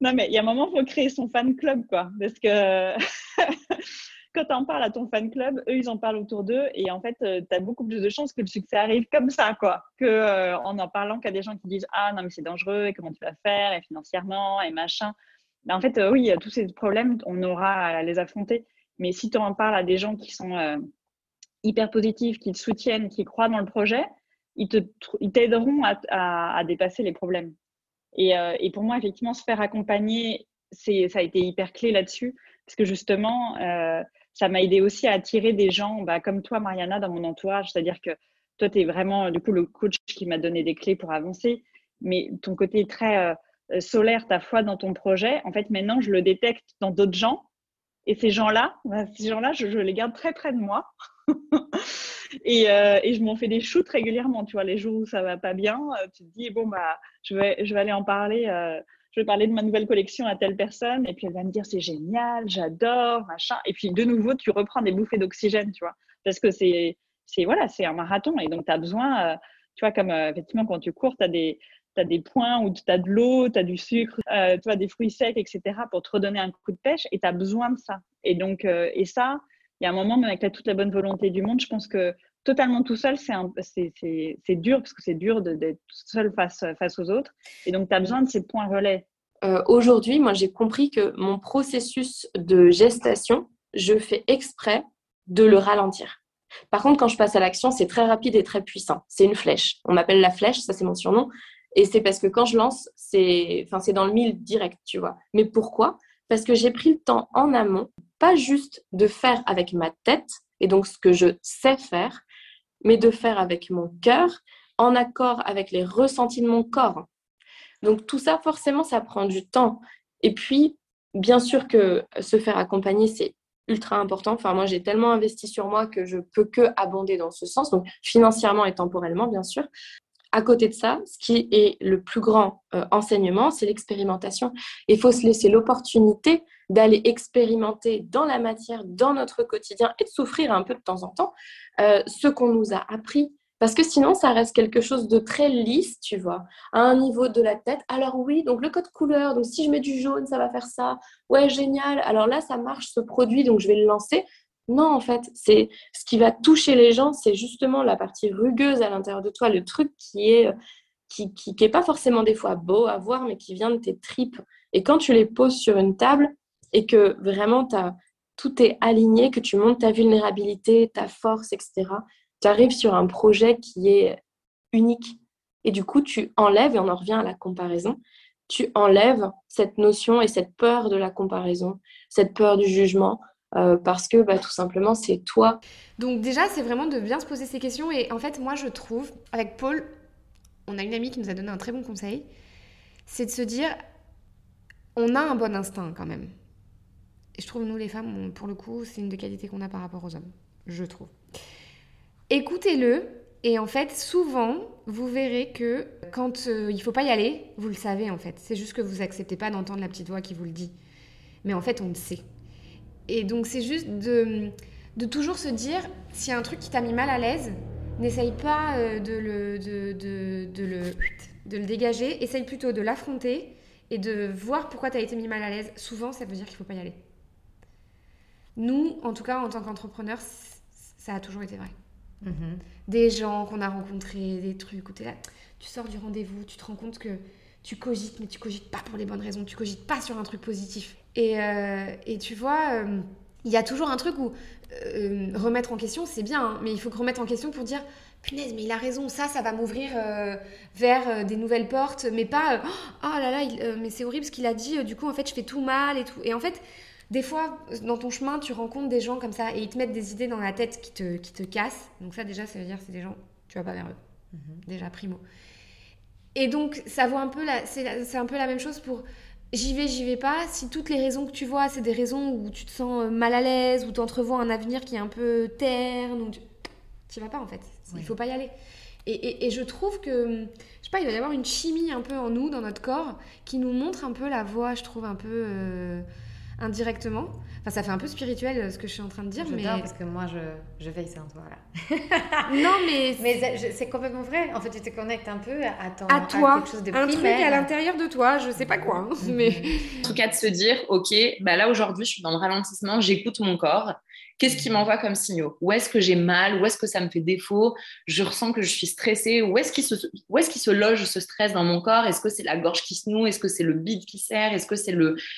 Non, mais il y a un moment, il faut créer son fan club, quoi. Parce que (laughs) quand tu en parles à ton fan club, eux, ils en parlent autour d'eux et en fait, euh, tu as beaucoup plus de chances que le succès arrive comme ça, quoi, que euh, en en parlant qu'à des gens qui disent Ah non, mais c'est dangereux et comment tu vas faire et financièrement et machin. Ben, en fait, euh, oui, tous ces problèmes, on aura à les affronter. Mais si tu en parles à des gens qui sont hyper positifs, qui te soutiennent, qui croient dans le projet, ils t'aideront à, à, dépasser les problèmes. Et, et, pour moi, effectivement, se faire accompagner, ça a été hyper clé là-dessus, parce que justement, ça m'a aidé aussi à attirer des gens bah, comme toi, Mariana, dans mon entourage. C'est-à-dire que toi, tu es vraiment du coup le coach qui m'a donné des clés pour avancer, mais ton côté très euh, solaire, ta foi dans ton projet, en fait, maintenant, je le détecte dans d'autres gens. Et ces gens-là, bah, ces gens-là, je, les garde très près de moi. (laughs) et, euh, et, je m'en fais des shoots régulièrement. Tu vois, les jours où ça va pas bien, euh, tu te dis, bon, bah, je vais aller en parler je vais parler de ma nouvelle collection à telle personne, et puis elle va me dire c'est génial, j'adore, machin. Et puis de nouveau, tu reprends des bouffées d'oxygène, tu vois, parce que c'est, c'est voilà, c'est un marathon, et donc tu as besoin, euh, tu vois, comme euh, effectivement quand tu cours, tu as des, des points où tu as de l'eau, tu as du sucre, euh, tu as des fruits secs, etc., pour te redonner un coup de pêche, et tu as besoin de ça. Et donc, et ça, il y a un moment, même avec toute la bonne volonté du monde, je pense que totalement tout seul, c'est dur parce que c'est dur d'être seul face, aux autres. Et donc, tu as besoin de ces points relais. Euh, aujourd'hui, moi, j'ai compris que mon processus de gestation, je fais exprès de le ralentir. Par contre, quand je passe à l'action, c'est très rapide et très puissant. C'est une flèche. On m'appelle la flèche, ça c'est mon surnom. Et c'est parce que quand je lance, c'est enfin, dans le mille direct, tu vois. Mais pourquoi? Parce que j'ai pris le temps en amont, pas juste de faire avec ma tête, et donc ce que je sais faire, mais de faire avec mon cœur, en accord avec les ressentis de mon corps. Donc tout ça, forcément, ça prend du temps. Et puis, bien sûr que se faire accompagner, c'est ultra important. Enfin, moi, j'ai tellement investi sur moi que je peux que abonder dans ce sens, financièrement et temporellement, bien sûr. À côté de ça, ce qui est le plus grand euh, enseignement, c'est l'expérimentation. Il faut se laisser l'opportunité d'aller expérimenter dans la matière, dans notre quotidien et de souffrir un peu de temps en temps euh, ce qu'on nous a appris. Parce que sinon, ça reste quelque chose de très lisse, tu vois, à un niveau de la tête. Alors oui, donc le code couleur, donc si je mets du jaune, ça va faire ça. Ouais, génial. Alors là, ça marche, ce produit, donc je vais le lancer. Non, en fait, c'est ce qui va toucher les gens, c'est justement la partie rugueuse à l'intérieur de toi, le truc qui est qui, qui, qui est pas forcément des fois beau à voir, mais qui vient de tes tripes. Et quand tu les poses sur une table, et que vraiment tout est aligné, que tu montes ta vulnérabilité, ta force, etc., tu arrives sur un projet qui est unique. Et du coup, tu enlèves, et on en revient à la comparaison, tu enlèves cette notion et cette peur de la comparaison, cette peur du jugement, euh, parce que bah, tout simplement, c'est toi. Donc déjà, c'est vraiment de bien se poser ces questions. Et en fait, moi, je trouve, avec Paul, on a une amie qui nous a donné un très bon conseil, c'est de se dire, on a un bon instinct quand même Et je trouve, nous les femmes, pour le coup, c'est une des qualités qu'on a par rapport aux hommes, je trouve. Écoutez-le, et en fait, souvent, vous verrez que quand euh, il faut pas y aller, vous le savez en fait. C'est juste que vous acceptez pas d'entendre la petite voix qui vous le dit. Mais en fait, on le sait. Et donc, c'est juste de, de toujours se dire, s'il y a un truc qui t'a mis mal à l'aise, n'essaye pas euh, de, le, de, de, de, le, de le dégager, essaye plutôt de l'affronter et de voir pourquoi tu as été mis mal à l'aise. Souvent, ça veut dire qu'il faut pas y aller. Nous, en tout cas, en tant qu'entrepreneurs, ça a toujours été vrai. Mhm. Des gens qu'on a rencontrés, des trucs où es là, tu sors du rendez-vous, tu te rends compte que tu cogites, mais tu cogites pas pour les bonnes raisons, tu cogites pas sur un truc positif. Et, euh, et tu vois, euh, il y a toujours un truc où euh, remettre en question, c'est bien, hein, mais il faut que remettre en question pour dire punaise, mais il a raison, ça, ça va m'ouvrir vers des nouvelles portes, mais pas oh là là, mais c'est horrible ce qu'il a dit, du coup, en fait, je fais tout mal et tout. Et en fait, des fois, dans ton chemin, tu rencontres des gens comme ça et ils te mettent des idées dans la tête qui te, qui te cassent. Donc ça, déjà, ça veut dire que c'est des gens, tu vas pas vers eux. Mhm. Déjà, primo. Et donc, ça vaut un peu c'est un peu la même chose pour j'y vais, j'y vais pas. Si toutes les raisons que tu vois, c'est des raisons où tu te sens euh, mal à l'aise, où tu entrevois un avenir qui est un peu terne, ou tu vas pas en fait. Il faut pas y aller. Et, et, je trouve que, je sais pas, il doit y avoir une chimie un peu en nous, dans notre corps, qui nous montre un peu la voie, je trouve, un peu. Euh, indirectement. Enfin, ça fait un peu spirituel euh, ce que je suis en train de dire, mais parce que moi, je, je veille sans toi là. non, mais (laughs) mais c'est complètement vrai. En fait, tu te connectes un peu à ton à toi, quelque chose de un truc à l'intérieur de toi. Je sais pas quoi, hein, mhm. mais en tout cas de se dire, ok, bah là aujourd'hui, je suis dans le ralentissement, j'écoute mon corps. Qu'est-ce qui m'envoie comme signaux? Où est-ce que j'ai mal? Où est-ce que ça me fait défaut? Je ressens que je suis stressée. Où est-ce qu'il se, loge ce stress dans mon corps? Est-ce que c'est la gorge qui se noue? Est-ce que c'est le bide qui serre Est-ce que c'est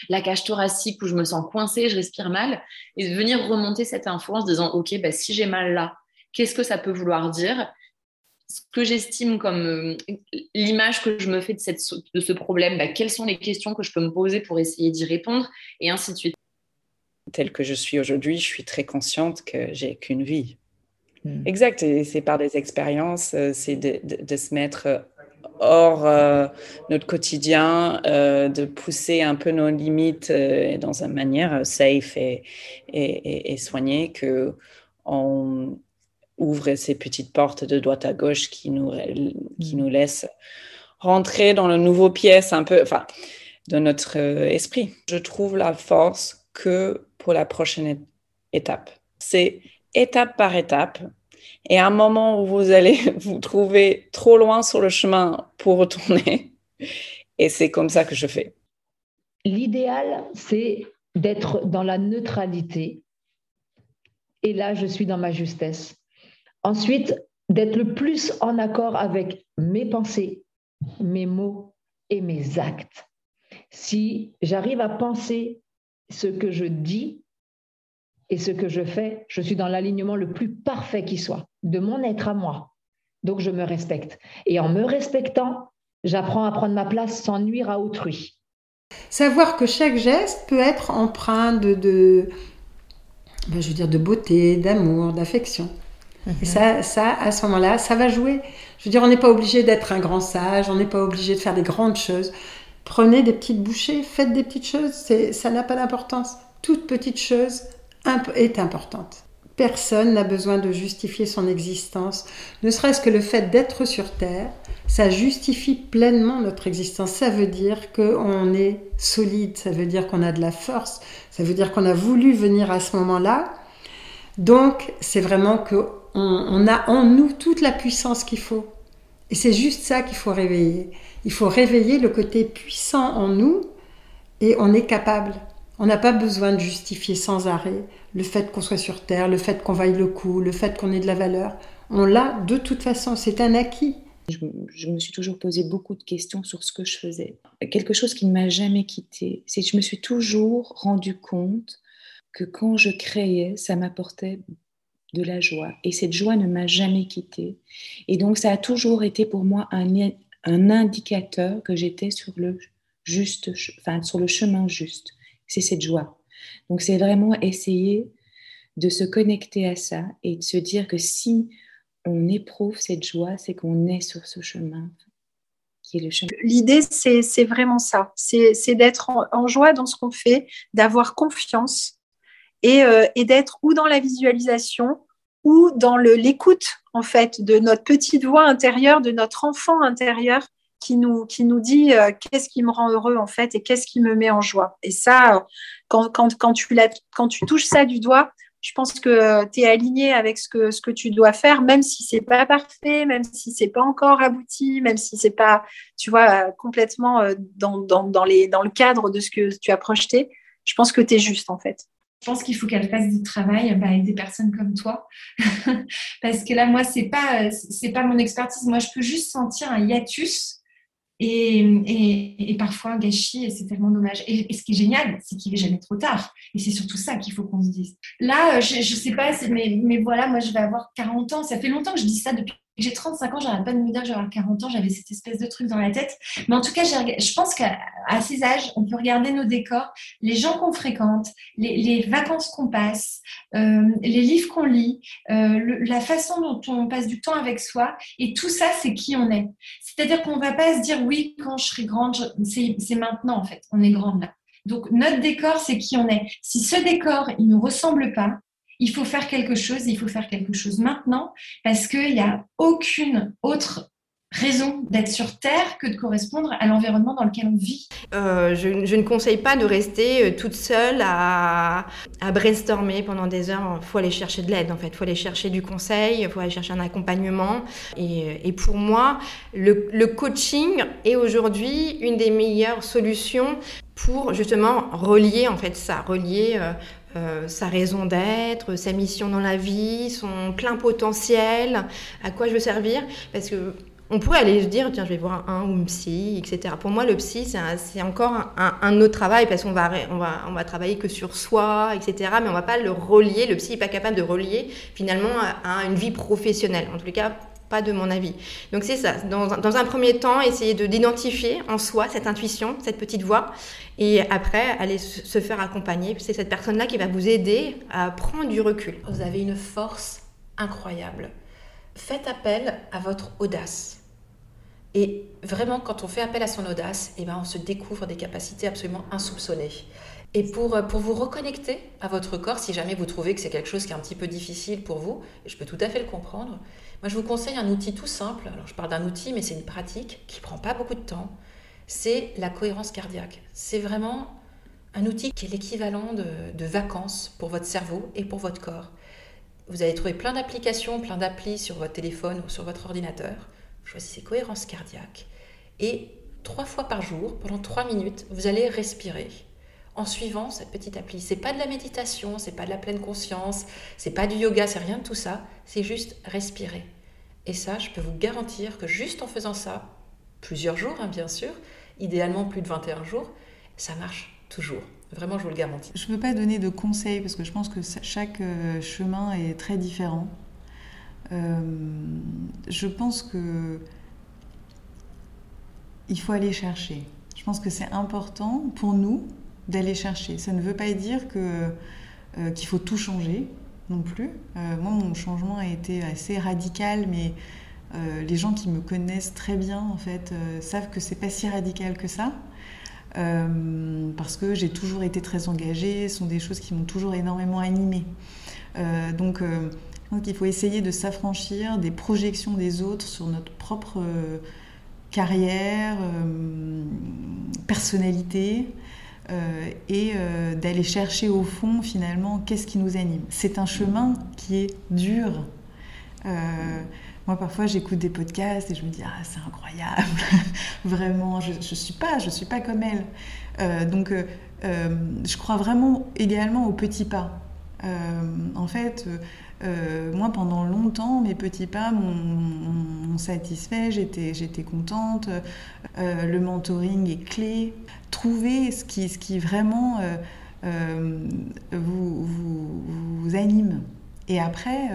la cage thoracique où je me sens coincée, je respire mal? Et venir remonter cette info en se disant, OK, bah, si j'ai mal là, qu'est-ce que ça peut vouloir dire? Ce que j'estime comme euh, l'image que je me fais de ce problème, bah, quelles sont les questions que je peux me poser pour essayer d'y répondre, et ainsi de suite telle que je suis aujourd'hui, je suis très consciente que j'ai qu'une vie. Hmm. Exact, et c'est par des expériences, euh, c'est de, se mettre hors euh, notre quotidien, euh, de pousser un peu nos limites dans une manière safe et, et, et, soignée, que on ouvre ces petites portes de droite à gauche qui nous, qui hmm. nous laissent rentrer dans le nouveau pièce un peu, enfin, de notre esprit. Je trouve la force que pour la prochaine étape. C'est étape par étape. Et à un moment où vous allez (laughs) vous trouver trop loin sur le chemin pour retourner, et c'est comme ça que je fais. L'idéal, c'est d'être dans la neutralité. Et là, je suis dans ma justesse. Ensuite, d'être le plus en accord avec mes pensées, mes mots et mes actes. Si j'arrive à penser ce que je dis et ce que je fais, je suis dans l'alignement le plus parfait qui soit, de mon être à moi. Donc je me respecte. Et en me respectant, j'apprends à prendre ma place sans nuire à autrui. Savoir que chaque geste peut être empreint de, ben, je veux dire, de beauté, d'amour, d'affection. Et mhm. ça, ça, à ce moment-là, ça va jouer. Je veux dire, on n'est pas obligé d'être un grand sage, on n'est pas obligé de faire des grandes choses. Prenez des petites bouchées, faites des petites choses, ça n'a pas d'importance. Toute petite chose est importante. Personne n'a besoin de justifier son existence, ne serait-ce que le fait d'être sur Terre, ça justifie pleinement notre existence. Ça veut dire qu'on est solide, ça veut dire qu'on a de la force, ça veut dire qu'on a voulu venir à ce moment-là. Donc, c'est vraiment qu'on on a en nous toute la puissance qu'il faut. Et c'est juste ça qu'il faut réveiller. Il faut réveiller le côté puissant en nous et on est capable. On n'a pas besoin de justifier sans arrêt le fait qu'on soit sur Terre, le fait qu'on vaille le coup, le fait qu'on ait de la valeur. On l'a de toute façon, c'est un acquis. Je, me suis toujours posé beaucoup de questions sur ce que je faisais. Quelque chose qui ne m'a jamais quitté, c'est que je me suis toujours rendu compte que quand je créais, ça m'apportait de la joie. Et cette joie ne m'a jamais quittée. Et donc, ça a toujours été pour moi un, un indicateur que j'étais sur le juste, enfin, sur le chemin juste. C'est cette joie. Donc, c'est vraiment essayer de se connecter à ça et de se dire que si on éprouve cette joie, c'est qu'on est sur ce chemin qui est le chemin. L'idée, c'est vraiment ça. C'est d'être en, joie dans ce qu'on fait, d'avoir confiance et, euh, et d'être ou dans la visualisation ou dans l'écoute, en fait, de notre petite voix intérieure, de notre enfant intérieur qui nous, qui nous dit euh, qu'est-ce qui me rend heureux, en fait, et qu'est-ce qui me met en joie. Et ça, quand, quand, quand, tu, quand tu touches ça du doigt, je pense que tu es aligné avec ce que, ce que tu dois faire, même si c'est pas parfait, même si c'est pas encore abouti, même si c'est pas, tu vois, complètement euh, dans, dans, dans, les, dans le cadre de ce que tu as projeté. Je pense que tu es juste, en fait. Je pense qu'il faut qu'elle fasse du travail bah, avec des personnes comme toi. (laughs) Parce que là, moi, c'est pas, c'est pas mon expertise. Moi, je peux juste sentir un hiatus et, et, parfois un gâchis, et c'est tellement dommage. Et, ce qui est génial, c'est qu'il est jamais trop tard. Et c'est surtout ça qu'il faut qu'on se dise. Là, je, ne sais pas, mais, mais voilà, moi, je vais avoir 40 ans. Ça fait longtemps que je dis ça depuis j'ai 35 ans, j'arrête pas de me dire j'aurai 40 ans, j'avais cette espèce de truc dans la tête. Mais en tout cas, je pense qu'à ces âges, on peut regarder nos décors, les gens qu'on fréquente, les, vacances qu'on passe, euh, les livres qu'on lit, euh, la façon dont on passe du temps avec soi. Et tout ça, c'est qui on est. C'est-à-dire qu'on ne va pas se dire, oui, quand je serai grande, c'est maintenant en fait, on est grande là. Donc notre décor, c'est qui on est. Si ce décor, il ne nous ressemble pas, il faut faire quelque chose, il faut faire quelque chose maintenant, parce qu'il n'y a aucune autre raison d'être sur Terre que de correspondre à l'environnement dans lequel on vit. Euh, je, ne conseille pas de rester euh, toute seule à, brainstormer pendant des heures. Il faut aller chercher de l'aide, en fait. Il faut aller chercher du conseil, il faut aller chercher un accompagnement. Et, et pour moi, le, coaching est aujourd'hui une des meilleures solutions pour justement relier en fait ça, relier euh, euh, sa raison d'être, sa mission dans la vie, son plein potentiel, à quoi je veux servir. Parce que on pourrait aller se dire, tiens, je vais voir un, ou une psy, etc. Pour moi, le psy, c'est encore un, autre travail parce qu'on va, on va, on va travailler que sur soi, etc. Mais on va pas le relier. Le psy n'est pas capable de relier finalement à, une vie professionnelle. En tout cas, de mon avis. Donc c'est ça. Dans, un premier temps, essayer de d'identifier en soi cette intuition, cette petite voix, et après aller se faire accompagner. C'est cette personne-là qui va vous aider à prendre du recul. Vous avez une force incroyable. Faites appel à votre audace. Et vraiment, quand on fait appel à son audace, eh ben, on se découvre des capacités absolument insoupçonnées. Et pour, pour vous reconnecter à votre corps, si jamais vous trouvez que c'est quelque chose qui est un petit peu difficile pour vous, et je peux tout à fait le comprendre, moi je vous conseille un outil tout simple. Alors je parle d'un outil, mais c'est une pratique qui prend pas beaucoup de temps. C'est la cohérence cardiaque. C'est vraiment un outil qui est l'équivalent de, de vacances pour votre cerveau et pour votre corps. Vous allez trouver plein d'applications, plein d'applis sur votre téléphone ou sur votre ordinateur choisissez cohérence cardiaque et trois fois par jour, pendant trois minutes, vous allez respirer en suivant cette petite appli. C'est pas de la méditation, c'est pas de la pleine conscience, c'est pas du yoga, c'est rien de tout ça, c'est juste respirer. Et ça, je peux vous garantir que juste en faisant ça, plusieurs jours hein, bien sûr, idéalement plus de 21 jours, ça marche toujours. Vraiment, je vous le garantis. Je ne peux pas donner de conseils parce que je pense que chaque euh, chemin est très différent. Euh, je pense que il faut aller chercher. Je pense que c'est important pour nous d'aller chercher. Ça ne veut pas dire que euh, qu'il faut tout changer non plus. Euh, moi, mon changement a été assez radical, mais les gens qui me connaissent très bien, en fait, savent que c'est pas si radical que ça. parce que j'ai toujours été très engagée, ce sont des choses qui m'ont toujours énormément animée. donc, donc il faut essayer de s'affranchir des projections des autres sur notre propre euh, carrière, euh, personnalité, euh, et d'aller chercher au fond finalement qu'est-ce qui nous anime. C'est un chemin qui est dur. moi, parfois, j'écoute des podcasts et je me dis ah c'est incroyable, (laughs) vraiment, je, ne suis pas, je suis pas comme elle. donc, je crois vraiment également aux petits pas. en fait, euh, moi, pendant longtemps, mes petits pas m'ont satisfait, j'étais, contente. Euh, le mentoring est clé. Trouver ce qui, ce qui vraiment euh, vous, vous, vous, anime. Et après,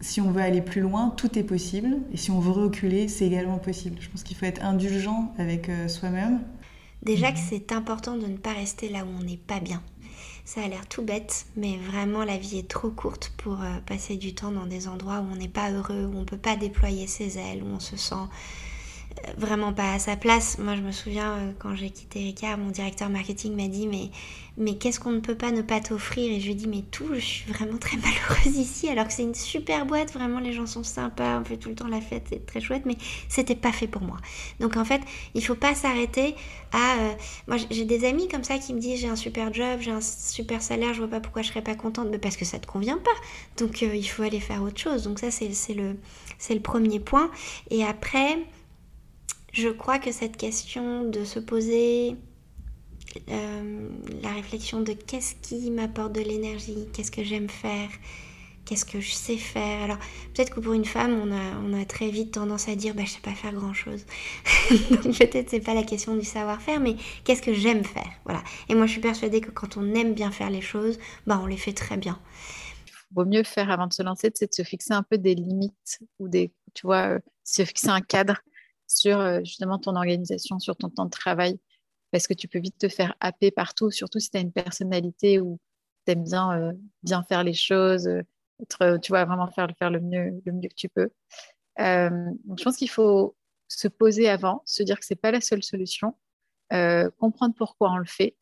si on veut aller plus loin, tout est possible. Et si on veut reculer, c'est également possible. Je pense qu'il faut être indulgent avec soi-même. Déjà que c'est important de ne pas rester là où on n'est pas bien. Ça a l'air tout bête, mais vraiment la vie est trop courte pour euh, passer du temps dans des endroits où on n'est pas heureux, où on ne peut pas déployer ses ailes, où on se sent vraiment pas à sa place. Moi, je me souviens euh, quand j'ai quitté Ricard, mon directeur marketing m'a dit mais mais qu'est-ce qu'on ne peut pas ne pas t'offrir? Et je lui dit mais tout, je suis vraiment très malheureuse ici alors que c'est une super boîte, vraiment les gens sont sympas, on fait tout le temps la fête, c'est très chouette, mais c'était pas fait pour moi. Donc en fait, il faut pas s'arrêter à. Euh, moi, j'ai des amis comme ça qui me disent j'ai un super job, j'ai un super salaire, je vois pas pourquoi je serais pas contente, mais parce que ça te convient pas. Donc euh, il faut aller faire autre chose. Donc ça c'est le premier point. Et après je crois que cette question de se poser euh, la réflexion de qu'est-ce qui m'apporte de l'énergie, qu'est-ce que j'aime faire, qu'est-ce que je sais faire. Alors peut-être que pour une femme, on a, on a très vite tendance à dire bah, je sais pas faire grand-chose. (laughs) Donc peut-être c'est pas la question du savoir-faire, mais qu'est-ce que j'aime faire? Voilà. Et moi je suis persuadée que quand on aime bien faire les choses, bah, on les fait très bien. Vaut mieux faire avant de se lancer, c'est de se fixer un peu des limites ou des, tu vois, euh, se fixer un cadre sur euh, justement ton organisation, sur ton temps de travail, parce que tu peux vite te faire happer partout, surtout si tu as une personnalité où tu aimes bien, euh, bien faire les choses, euh, être, tu vois, vraiment faire, faire le, mieux, le mieux que tu peux. je pense qu'il faut se poser avant, se dire que ce n'est pas la seule solution, comprendre pourquoi on le fait,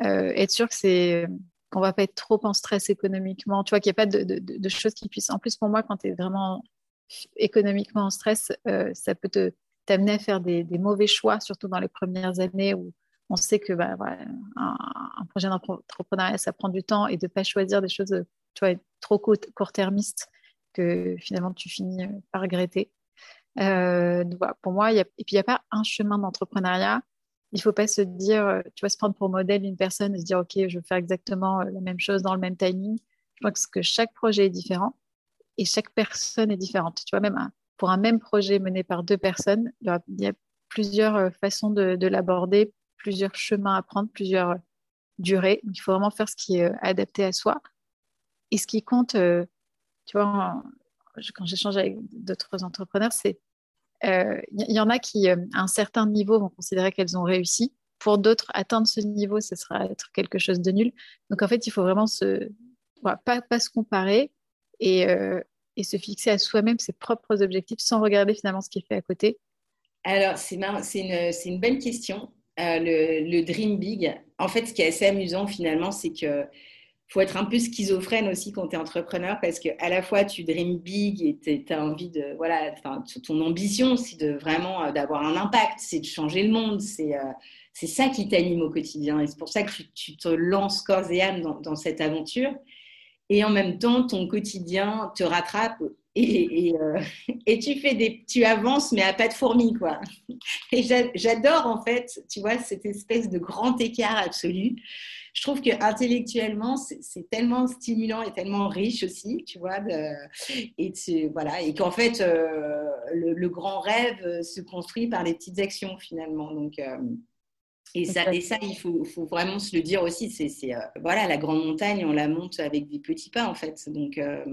être sûr que c'est qu'on va pas être trop en stress économiquement, tu vois, qu'il n'y a pas de, de, choses qui puissent... En plus, pour moi, quand tu es vraiment économiquement en stress, ça peut t'amener à faire des, mauvais choix, surtout dans les premières années on sait que bah, un, projet d'entrepreneuriat, ça prend du temps et de ne pas choisir des choses tu vois, trop court-termistes que finalement tu finis par regretter. Euh, pour moi, et puis il n'y a pas un chemin d'entrepreneuriat. Il ne faut pas se dire, tu vas se prendre pour modèle une personne et se dire, OK, je veux faire exactement la même chose dans le même timing. Je pense que chaque projet est différent et chaque personne est différente. Tu vois, même pour un même projet mené par deux personnes, il y, a plusieurs euh, façons de, l'aborder, plusieurs chemins à prendre, plusieurs euh, durées. il faut vraiment faire ce qui est euh, adapté à soi. Et ce qui compte, tu vois, quand j'échange avec d'autres entrepreneurs, c'est il y, en a qui, à un certain niveau, vont considérer qu'elles ont réussi. Pour d'autres, atteindre ce niveau, ce sera être quelque chose de nul. Donc, en fait, il faut vraiment se, pas, pas, se comparer et, et se fixer à soi-même ses propres objectifs sans regarder finalement ce qui est fait à côté Alors, c'est une, une, bonne question. Euh, le, dream big, en fait, ce qui est assez amusant finalement, c'est que faut être un peu schizophrène aussi quand tu es entrepreneur parce que à la fois tu dream big et tu as envie de voilà ton ambition c'est de vraiment euh, d'avoir un impact c'est de changer le monde c'est euh, c'est ça qui t'anime au quotidien et c'est pour ça que tu, te lances corps et âme dans cette aventure. Et en même temps, ton quotidien te rattrape et, euh, (laughs) et, tu fais des, tu avances mais à pas de fourmi quoi. (laughs) Et j'adore en fait, tu vois, cette espèce de grand écart absolu. Je trouve que intellectuellement c'est tellement stimulant et tellement riche aussi, tu vois, et voilà, et qu'en fait euh, le, grand rêve se construit par les petites actions finalement. Donc euh, et ça, et ça, il faut, faut, vraiment se le dire aussi. C'est, euh, voilà, la grande montagne, on la monte avec des petits pas en fait. Donc, euh,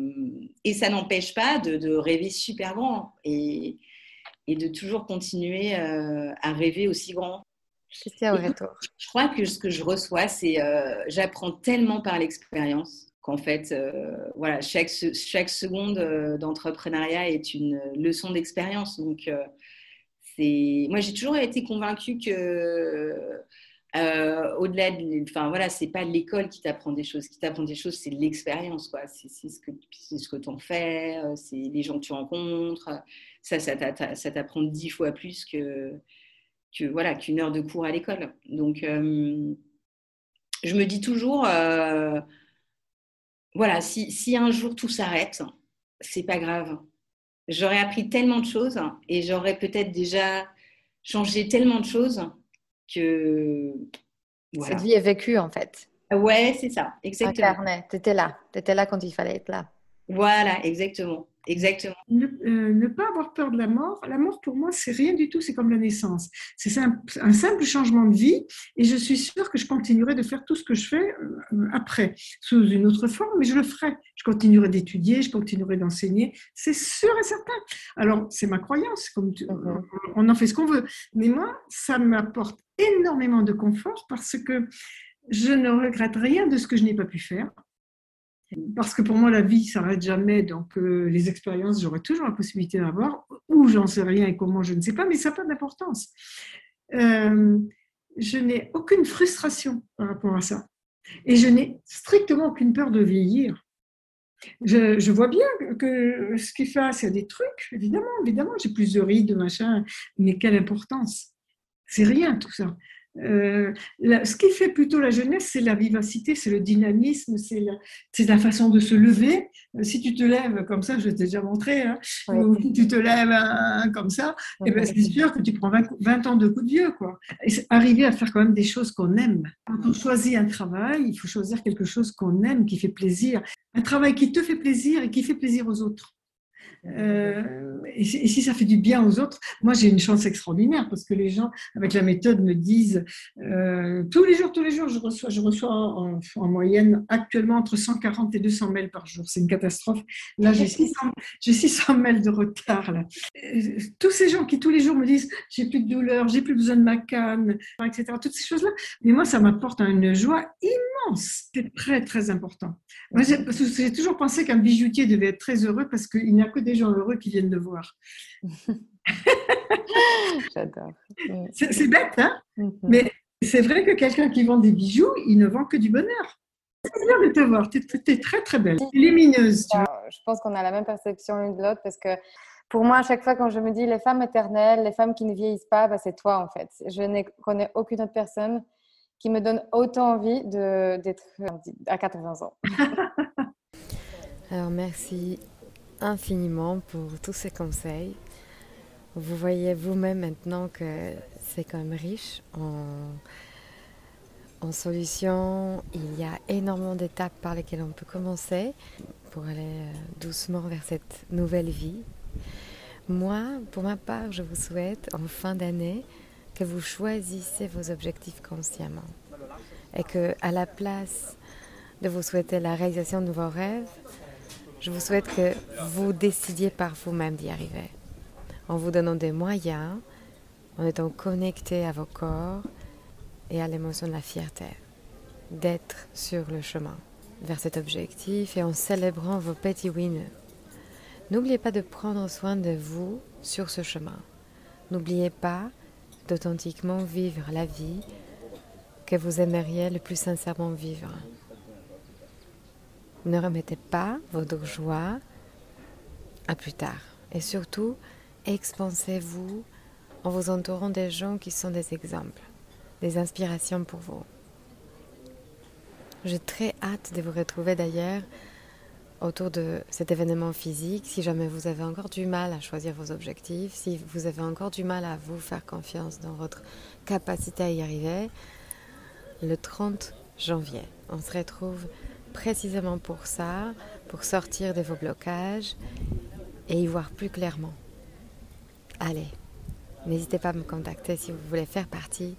et ça n'empêche pas de, de, rêver super grand et, et de toujours continuer euh, à rêver aussi grand. Je, je crois que ce que je reçois, c'est j'apprends tellement par l'expérience qu'en fait, voilà, chaque, chaque seconde d'entrepreneuriat est une leçon d'expérience. Donc moi j'ai toujours été convaincue que euh, au-delà de, enfin voilà, c'est pas l'école qui t'apprend des choses, qui t'apprend des choses, c'est l'expérience, quoi. C'est ce que c'est ce que t'en fais, euh, c'est les gens que tu rencontres. Ça, ça t'apprend dix fois plus que que voilà qu'une heure de cours à l'école. Donc euh, je me dis toujours, voilà, si, si un jour tout s'arrête, c'est pas grave j'aurais appris tellement de choses et j'aurais peut-être déjà changé tellement de choses que. Cette vie est vécue en fait. Ouais, c'est ça, exactement. Tu étais là, tu étais là quand il fallait être là. Voilà, exactement. Exactement. Euh, ne, pas avoir peur de la mort. La mort, pour moi, c'est rien du tout. C'est comme la naissance. C'est un, un, simple changement de vie. Et je suis sûre que je continuerai de faire tout ce que je fais euh, après, sous une autre forme, mais je le ferai. Je continuerai d'étudier, je continuerai d'enseigner. C'est sûr et certain. Alors, c'est ma croyance. Comme mhm. on en fait ce qu'on veut. Mais moi, ça m'apporte énormément de confort parce que je ne regrette rien de ce que je n'ai pas pu faire. Parce que pour moi, la vie s'arrête jamais. Donc, euh, les expériences, j'aurai toujours la possibilité d'avoir. Ou j'en sais rien et comment, je ne sais pas, mais ça n'a pas d'importance. Euh, je n'ai aucune frustration par rapport à ça. Et je n'ai strictement aucune peur de vieillir. Je, vois bien que ce qui fait, c'est des trucs, évidemment, évidemment, j'ai plus de rides, de machin, mais quelle importance C'est rien tout ça. Euh, ce qui fait plutôt la jeunesse, c'est la vivacité, c'est le dynamisme, c'est la, la, façon de se lever. Euh, si tu te lèves comme ça, je t'ai déjà montré, hein, ou si tu te lèves comme ça, et eh ben, c'est sûr que tu prends 20, ans de coup de vieux. Quoi. Et arriver à faire quand même des choses qu'on aime. Quand on choisit un travail, il faut choisir quelque chose qu'on aime, qui fait plaisir. Un travail qui te fait plaisir et qui fait plaisir aux autres. Euh, et, si ça fait du bien aux autres, moi j'ai une chance extraordinaire parce que les gens avec la méthode me disent euh, tous les jours, tous les jours, je reçois, je reçois en, moyenne actuellement entre 140 et 200 mails par jour. C'est une catastrophe. Là, j'ai 600, 600 mails de retard. Là. Euh, tous ces gens qui tous les jours me disent j'ai plus de douleur, j'ai plus besoin de ma canne, etc. Toutes ces choses-là. Mais moi, ça m'apporte une joie immense. C'est très, très important. J'ai toujours pensé qu'un bijoutier devait être très heureux parce qu'il n'y a que des gens heureux qui viennent de voir. (laughs) J'adore. C'est bête, hein? Mhm. Mais c'est vrai que quelqu'un qui vend des bijoux, il ne vend que du bonheur. C'est bien de te voir, tu es, très très belle, lumineuse. Je pense qu'on a la même perception l'une de l'autre parce que pour moi, à chaque fois quand je me dis les femmes éternelles, les femmes qui ne vieillissent pas, bah, c'est toi en fait. Je ne connais aucune autre personne qui me donne autant envie d'être à 80 ans. (laughs) Alors merci infiniment pour tous ces conseils. Vous voyez vous-même maintenant que c'est quand même riche en, en solutions. Il y a énormément d'étapes par lesquelles on peut commencer pour aller euh, doucement vers cette nouvelle vie. Moi, pour ma part, je vous souhaite en fin d'année que vous choisissez vos objectifs consciemment et que à la place de vous souhaiter la réalisation de vos rêves, je vous souhaite que vous décidiez par vous-même d'y arriver, en vous donnant des moyens, en étant connecté à vos corps et à l'émotion de la fierté, d'être sur le chemin vers cet objectif et en célébrant vos petits wins. N'oubliez pas de prendre soin de vous sur ce chemin. N'oubliez pas d'authentiquement vivre la vie que vous aimeriez le plus sincèrement vivre. Ne remettez pas votre joie à plus tard. Et surtout, expansez-vous en vous entourant des gens qui sont des exemples, des inspirations pour vous. J'ai très hâte de vous retrouver d'ailleurs autour de cet événement physique. Si jamais vous avez encore du mal à choisir vos objectifs, si vous avez encore du mal à vous faire confiance dans votre capacité à y arriver, le 30 janvier, on se retrouve précisément pour ça, pour sortir de vos blocages et y voir plus clairement. Allez, n'hésitez pas à me contacter si vous voulez faire partie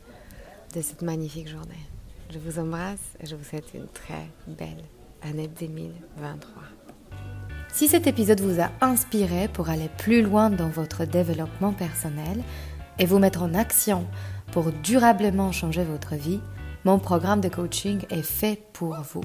de cette magnifique journée. Je vous embrasse et je vous souhaite une très belle année 2023. Si cet épisode vous a inspiré pour aller plus loin dans votre développement personnel et vous mettre en action pour durablement changer votre vie, mon programme de coaching est fait pour vous.